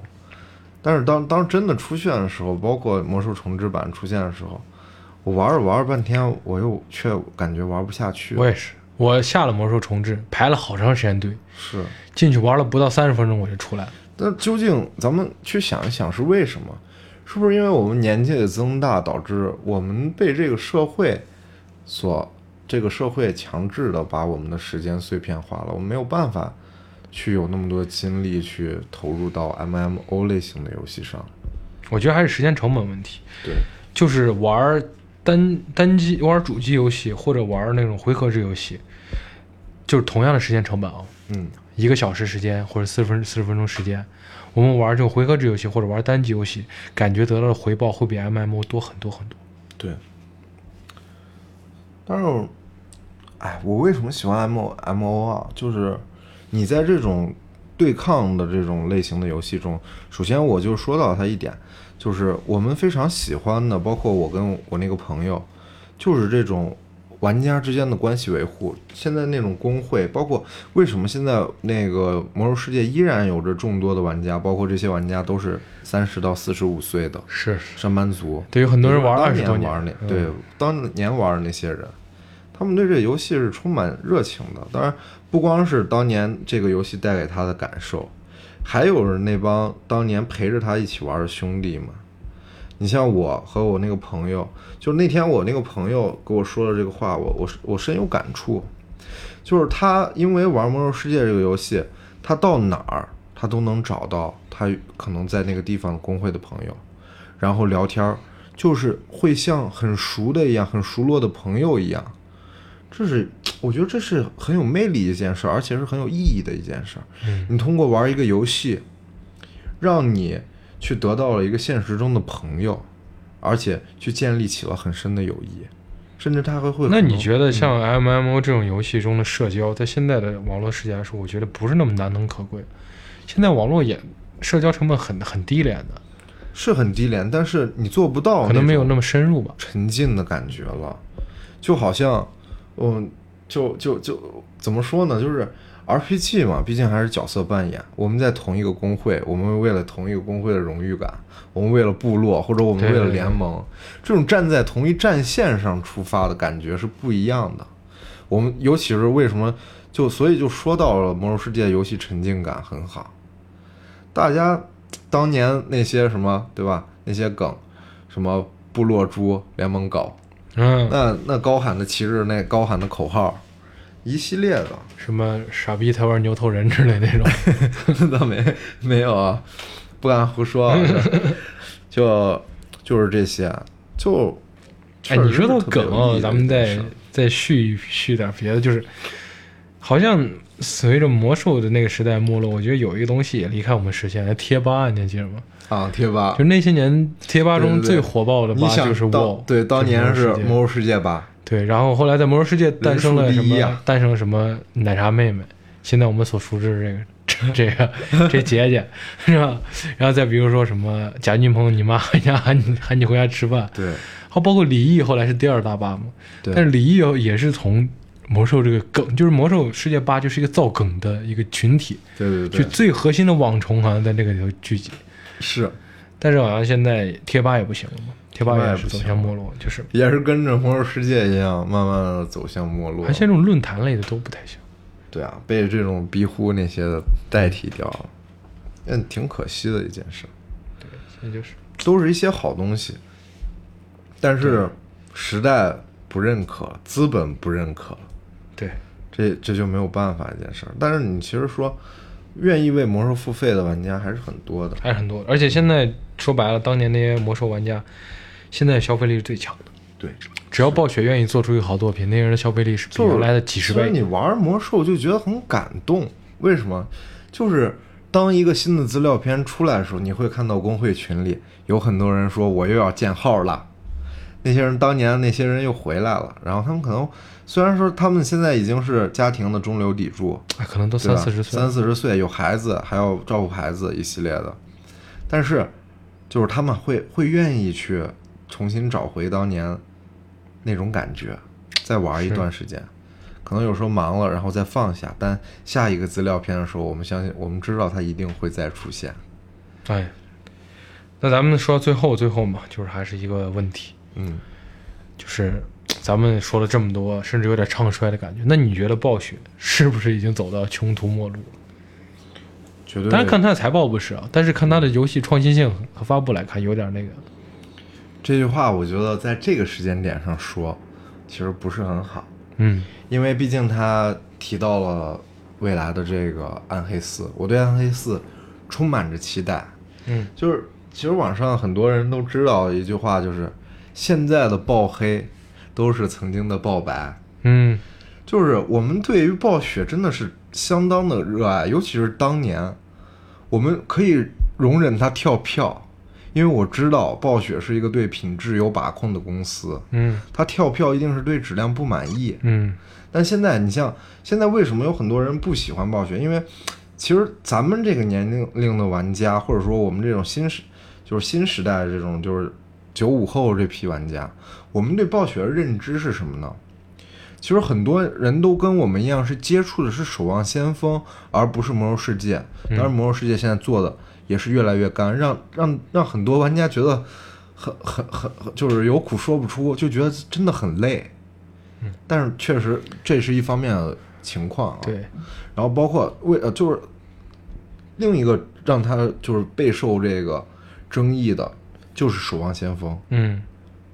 但是当当真的出现的时候，包括魔兽重置版出现的时候，我玩着玩着半天，我又却感觉玩不下去。我也是，我下了魔兽重置，排了好长时间队，是，进去玩了不到三十分钟我就出来了。那究竟咱们去想一想是为什么？是不是因为我们年纪的增大，导致我们被这个社会所这个社会强制的把我们的时间碎片化了？我们没有办法去有那么多精力去投入到 MMO 类型的游戏上。我觉得还是时间成本问题，对，就是玩单单机玩主机游戏或者玩那种回合制游戏，就是同样的时间成本啊，嗯，一个小时时间或者四十分四十分钟时间，我们玩这种回合制游戏或者玩单机游戏，感觉得到的回报会比 MMO 多很多很多。对。但是，哎，我为什么喜欢 M M O 啊？就是你在这种对抗的这种类型的游戏中，首先我就说到它一点，就是我们非常喜欢的，包括我跟我那个朋友，就是这种玩家之间的关系维护。现在那种工会，包括为什么现在那个魔兽世界依然有着众多的玩家，包括这些玩家都是三十到四十五岁的是，上班族。对，有很多人玩当二十多年玩那嗯对当年玩的那些人，他们对这游戏是充满热情的。当然，不光是当年这个游戏带给他的感受，还有是那帮当年陪着他一起玩的兄弟们。你像我和我那个朋友，就那天我那个朋友给我说的这个话，我我我深有感触。就是他因为玩《魔兽世界》这个游戏，他到哪儿他都能找到他可能在那个地方工会的朋友，然后聊天儿，就是会像很熟的一样，很熟络的朋友一样。这是我觉得这是很有魅力的一件事儿，而且是很有意义的一件事儿。嗯你通过玩一个游戏，让你去得到了一个现实中的朋友，而且去建立起了很深的友谊，甚至他还会。那你觉得像 MMO 这种游戏中的社交，在现在的网络世界来说，我觉得不是那么难能可贵。现在网络也社交成本很很低廉的，是很低廉，但是你做不到，可能没有那么深入吧。沉浸的感觉了，就好像，嗯，就就就怎么说呢？就是 RPG 嘛，毕竟还是角色扮演。我们在同一个工会，我们为了同一个工会的荣誉感，我们为了部落，或者我们为了对对对联盟，这种站在同一战线上出发的感觉是不一样的。我们尤其是为什么就所以就说到了《魔兽世界》游戏沉浸感很好，大家当年那些什么对吧？那些梗，什么部落猪、联盟狗，嗯，那那高喊的旗帜，那高喊的口号，一系列的，什么傻逼才玩牛头人之类那种，*laughs* 倒没没有啊，不敢胡说啊，*laughs* 就就是这些，就哎，你说到梗咱们再再续续点别的，就是好像随着魔兽的那个时代没落，我觉得有一个东西也离开我们视线，贴吧，你还记得吗？啊贴吧就，那些年贴吧中最火爆的吧就是当 WoW，对，当年是魔魔兽世界吧，对，然后后来在魔兽世界诞生了什么？诞生了什么奶茶妹妹？现在我们所熟知的这个 *laughs* 这个 *laughs* 这姐姐 *laughs* 是吧？然后再比如说什么贾俊鹏，你妈喊你喊你喊你回家吃饭，对还包括李毅后来是第二大吧嘛？对，但是李毅也是从魔兽这个梗，就是魔兽世界八就是一个造梗的一个群体，对对对。就，最核心的网虫好像在那个里头聚集。是。但是好像现在贴吧也不行了嘛，贴吧也是走向没落，就是。也是跟着魔兽世界一样，慢慢的走向没落。还像这种论坛类的都不太行。对啊，被这种逼呼那些的代替掉。了，嗯，挺可惜的一件事。现在就是。都是一些好东西，但是时代不认可，资本不认可，对。这这就没有办法一件事儿。但是你其实说，愿意为魔兽付费的玩家还是很多的。还是很多。而且现在说白了，当年那些魔兽玩家，现在消费力是最强的。对，只要暴雪愿意做出一个好作品，那些人的消费力是比就是原来的几十倍。所以你玩魔兽就觉得很感动，为什么？就是当一个新的资料片出来的时候，你会看到工会群里有很多人说我又要建号了。那些人当年那些人又回来了，然后他们可能虽然说他们现在已经是家庭的中流砥柱，哎可能都三四十岁，三四十岁有孩子，还要照顾孩子一系列的，但是就是他们会会愿意去重新找回当年那种感觉，再玩一段时间。可能有时候忙了，然后再放下，但下一个资料片的时候，我们相信，我们知道它一定会再出现。哎，那咱们说到最后，最后嘛，就是还是一个问题，嗯，就是咱们说了这么多，甚至有点唱衰的感觉。那你觉得暴雪是不是已经走到穷途末路了？绝对。当然看它的财报不是啊，但是看它的游戏创新性和发布来看，有点那个。这句话，我觉得在这个时间点上说，其实不是很好。嗯，因为毕竟他提到了未来的这个暗黑四，我对暗黑四充满着期待。嗯，就是其实网上很多人都知道一句话，就是现在的爆黑都是曾经的爆白，嗯就是我们对于暴雪真的是相当的热爱，尤其是当年，我们可以容忍它跳票，因为我知道暴雪是一个对品质有把控的公司，嗯它跳票一定是对质量不满意。嗯但现在你像现在为什么有很多人不喜欢暴雪？因为其实咱们这个年龄龄的玩家，或者说我们这种新时就是新时代的这种就是九五后这批玩家，我们对暴雪的认知是什么呢？其实很多人都跟我们一样，是接触的是《守望先锋》，而不是《魔兽世界》。当然，《魔兽世界》现在做的也是越来越干，让让让很多玩家觉得很很很很就是有苦说不出，就觉得真的很累。但是确实这是一方面的情况啊。对，然后包括为呃就是另一个让他就是备受这个争议的，就是《守望先锋》。嗯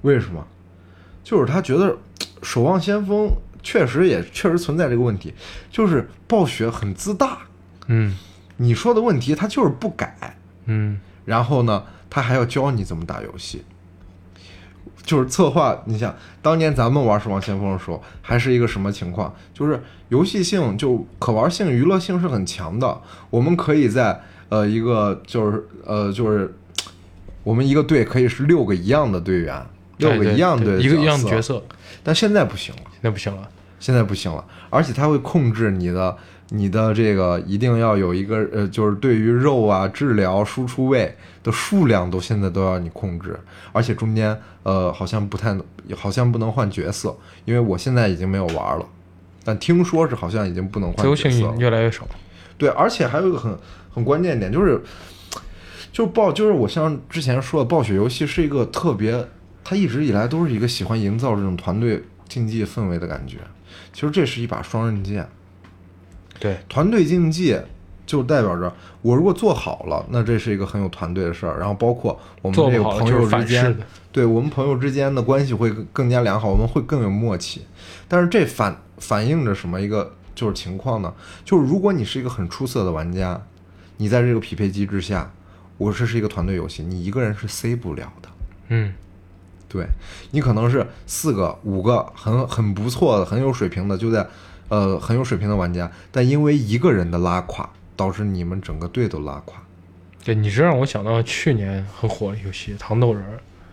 为什么？就是他觉得 *tsk*《守望先锋》确实也确实存在这个问题，就是暴雪很自大，嗯你说的问题他就是不改，嗯然后呢，他还要教你怎么打游戏。就是策划，你想当年咱们玩《守望先锋》的时候，还是一个什么情况？就是游戏性就可玩性、娱乐性是很强的。我们可以在呃一个就是呃就是我们一个队可以是六个一样的队员，六个一样的对一个一样的角角色，但现在不行了，现在不行了。现在不行了，而且它会控制你的你的这个一定要有一个呃，就是对于肉啊、治疗、输出位的数量都现在都要你控制，而且中间呃好像不太好像不能换角色，因为我现在已经没有玩了，但听说是好像已经不能换自由性角色了。越来越少。对，而且还有一个很很关键点就是，就暴就是我像之前说的，暴雪游戏是一个特别，它一直以来都是一个喜欢营造这种团队竞技氛围的感觉。其实这是一把双刃剑，对，团队竞技就代表着我如果做好了，那这是一个很有团队的事儿。然后包括我们做这个朋友之间。对我们朋友之间的关系会更更加良好，我们会更有默契。但是这反反映着什么一个就是情况呢？就是如果你是一个很出色的玩家，你在这个匹配机制下，我这是一个团队游戏，你一个人是 C 不了的。嗯对你可能是四个、五个很很不错的、很有水平的，就在呃很有水平的玩家，但因为一个人的拉垮，导致你们整个队都拉垮。对，你这让我想到去年很火的游戏《糖豆人》，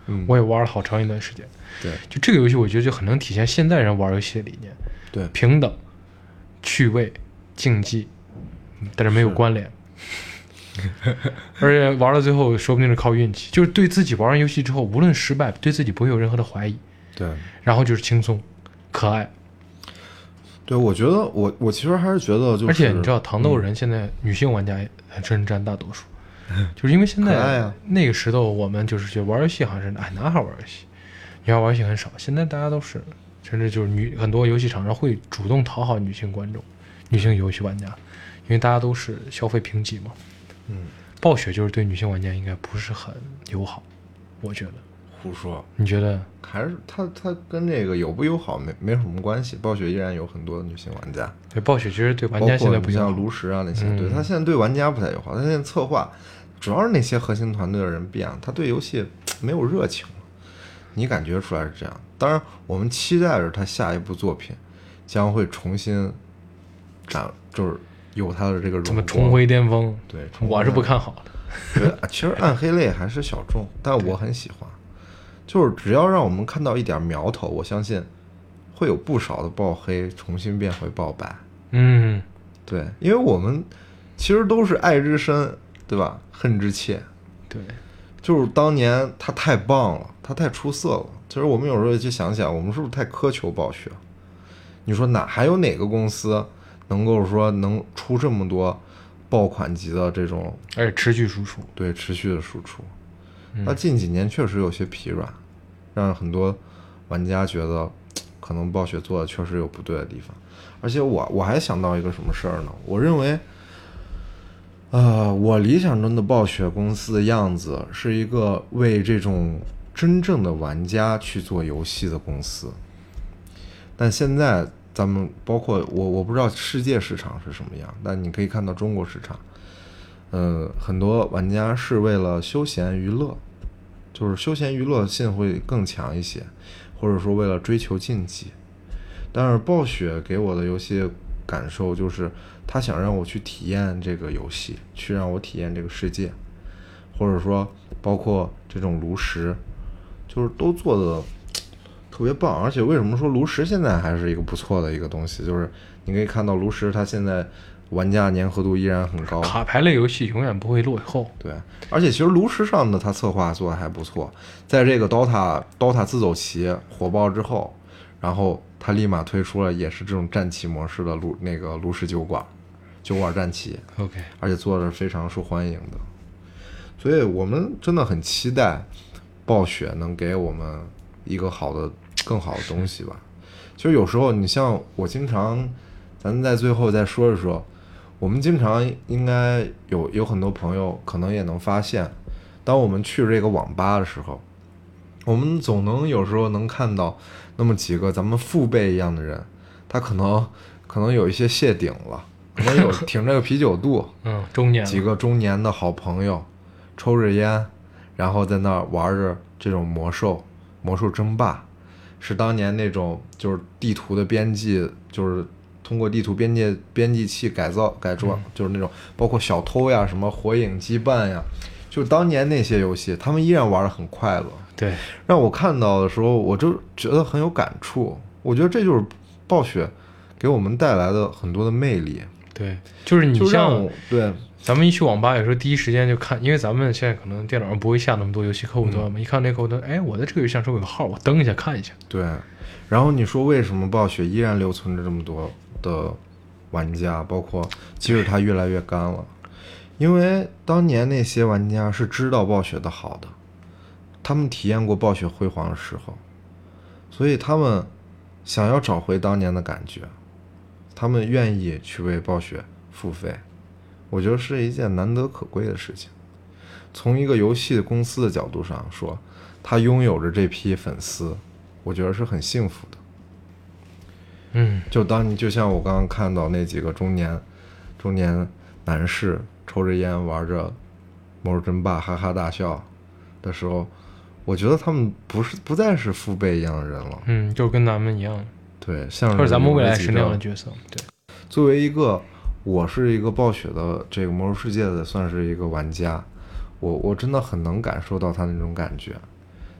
嗯，我也玩了好长一段时间。对就这个游戏，我觉得就很能体现现代人玩游戏的理念：对平等、趣味、竞技，但是没有关联。*laughs* 而且玩到最后，说不定是靠运气，就是对自己玩完游戏之后，无论失败，对自己不会有任何的怀疑，对然后就是轻松、可爱。对，我觉得我我其实还是觉得就是，而且你知道，糖豆人现在女性玩家还真占大多数，*laughs* 就是因为现在啊那个时候我们就是觉得玩游戏好像是哎男孩玩游戏，女孩玩游戏很少。现在大家都是，甚至就是女很多游戏厂商会主动讨好女性观众、女性游戏玩家，因为大家都是消费评级嘛。嗯，暴雪就是对女性玩家应该不是很友好，我觉得。胡说，你觉得？还是他他跟这个友不友好没没什么关系。暴雪依然有很多女性玩家，对暴雪其实对玩包家现在不像。炉石啊那些，嗯对他现在对玩家不太友好。他现在策划主要是那些核心团队的人变了，他对游戏没有热情了，你感觉出来是这样。当然，我们期待着他下一部作品将会重新展，就是有他的这个荣光怎么重回巅峰？对重我是不看好的。对，其实暗黑类还是小众，*laughs* 但我很喜欢。就是只要让我们看到一点苗头，我相信会有不少的爆黑重新变回爆白。嗯，对，因为我们其实都是爱之深，对吧？恨之切。对。就是当年他太棒了，他太出色了。其实我们有时候去想想，我们是不是太苛求暴雪？你说哪还有哪个公司能够说能出这么多爆款级的这种而且持续输出。对持续的输出？嗯那近几年确实有些疲软，让很多玩家觉得 *tsk* 可能暴雪做的确实有不对的地方。而且我我还想到一个什么事儿呢？我认为，呃，我理想中的暴雪公司的样子是一个为这种真正的玩家去做游戏的公司。但现在咱们包括我，我不知道世界市场是什么样，但你可以看到中国市场，呃，很多玩家是为了休闲娱乐，就是休闲娱乐性会更强一些，或者说为了追求竞技。但是暴雪给我的游戏感受就是，他想让我去体验这个游戏，去让我体验这个世界，或者说包括这种炉石，就是都做的特别棒。而且为什么说炉石现在还是一个不错的一个东西？就是你可以看到炉石它现在玩家粘合度依然很高，卡牌类游戏永远不会落后。对，而且其实炉石上的它策划做的还不错，在这个 DOTA DOTA 自走棋火爆之后，然后它立马推出了也是这种战棋模式的炉那个炉石酒馆，酒馆战棋，OK，而且做的非常受欢迎的，所以我们真的很期待暴雪能给我们一个好的、更好的东西吧。其实有时候你像我经常，咱们在最后再说一说，我们经常应该有有很多朋友可能也能发现，当我们去这个网吧的时候，我们总能有时候能看到那么几个咱们父辈一样的人，他可能可能有一些谢顶了，可能有挺着个啤酒肚，*laughs* 嗯，中年几个中年的好朋友，抽着烟，然后在那儿玩着这种魔兽，魔兽争霸，是当年那种就是地图的编辑，就是通过地图编辑编辑器改造改装，就是那种包括小偷呀，什么火影羁绊呀，就当年那些游戏，他们依然玩的很快乐。对，让我看到的时候，我就觉得很有感触。我觉得这就是暴雪给我们带来的很多的魅力，对，就是你像对咱们一去网吧，有时候第一时间就看，因为咱们现在可能电脑上不会下那么多游戏客户端嗯。嘛，一看那客户端，哎，我的这个游戏上是不是有个号，我登一下看一下。对，然后你说为什么暴雪依然留存着这么多的玩家，包括即使它越来越干了，因为当年那些玩家是知道暴雪的好的，他们体验过暴雪辉煌的时候，所以他们想要找回当年的感觉，他们愿意去为暴雪付费，我觉得是一件难得可贵的事情。从一个游戏公司的角度上说，他拥有着这批粉丝，我觉得是很幸福的。嗯，就当你就像我刚刚看到那几个中年中年男士抽着烟玩着魔兽争霸哈哈大笑的时候，我觉得他们不是不再是父辈一样的人了。嗯，就跟咱们一样，对，像或者咱们未来是是那样的角色。对，作为一个我是一个暴雪的这个魔兽世界的算是一个玩家，我我真的很能感受到他那种感觉。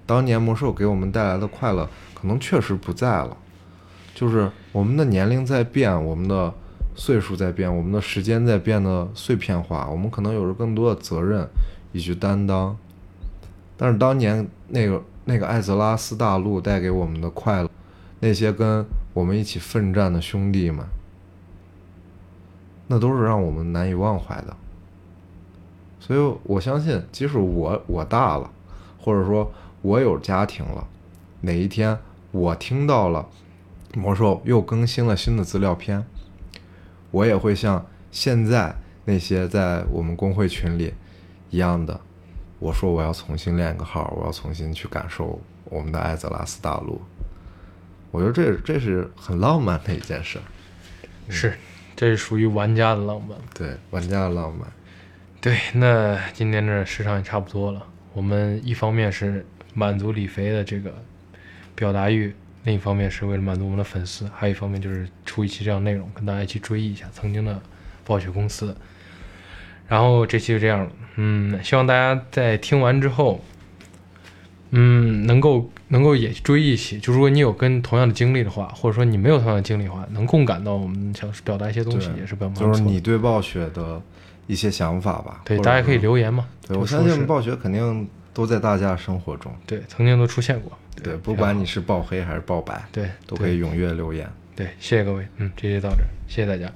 当年魔兽给我们带来的快乐，可能确实不在了，就是我们的年龄在变，我们的岁数在变，我们的时间在变得碎片化，我们可能有着更多的责任以去担当。但是当年那个那个艾泽拉斯大陆带给我们的快乐，那些跟我们一起奋战的兄弟们，那都是让我们难以忘怀的。所以我相信，即使我我大了，或者说我有家庭了，哪一天我听到了魔兽又更新了新的资料片，我也会像现在那些在我们公会群里一样的，我说我要重新练个号，我要重新去感受我们的艾泽拉斯大陆。我觉得这这是很浪漫的一件事，是，这是属于玩家的浪漫。对玩家的浪漫。对，那今天这时长也差不多了。我们一方面是满足李飞的这个表达欲，另一方面是为了满足我们的粉丝，还有一方面就是出一期这样内容，跟大家一起追忆一下曾经的暴雪公司。然后这期就这样了，嗯，希望大家在听完之后，嗯，能够能够也追忆起，就如果你有跟同样的经历的话，或者说你没有同样的经历的话，能共感到我们想表达一些东西，也是蛮不错的。就是你对暴雪的一些想法吧。对，大家可以。留言嘛。对，我相信暴雪肯定都在大家生活中。对，曾经都出现过。对，不管你是爆黑还是爆白，对，都可以踊跃留言。对，谢谢各位，嗯，这期到这儿，谢谢大家。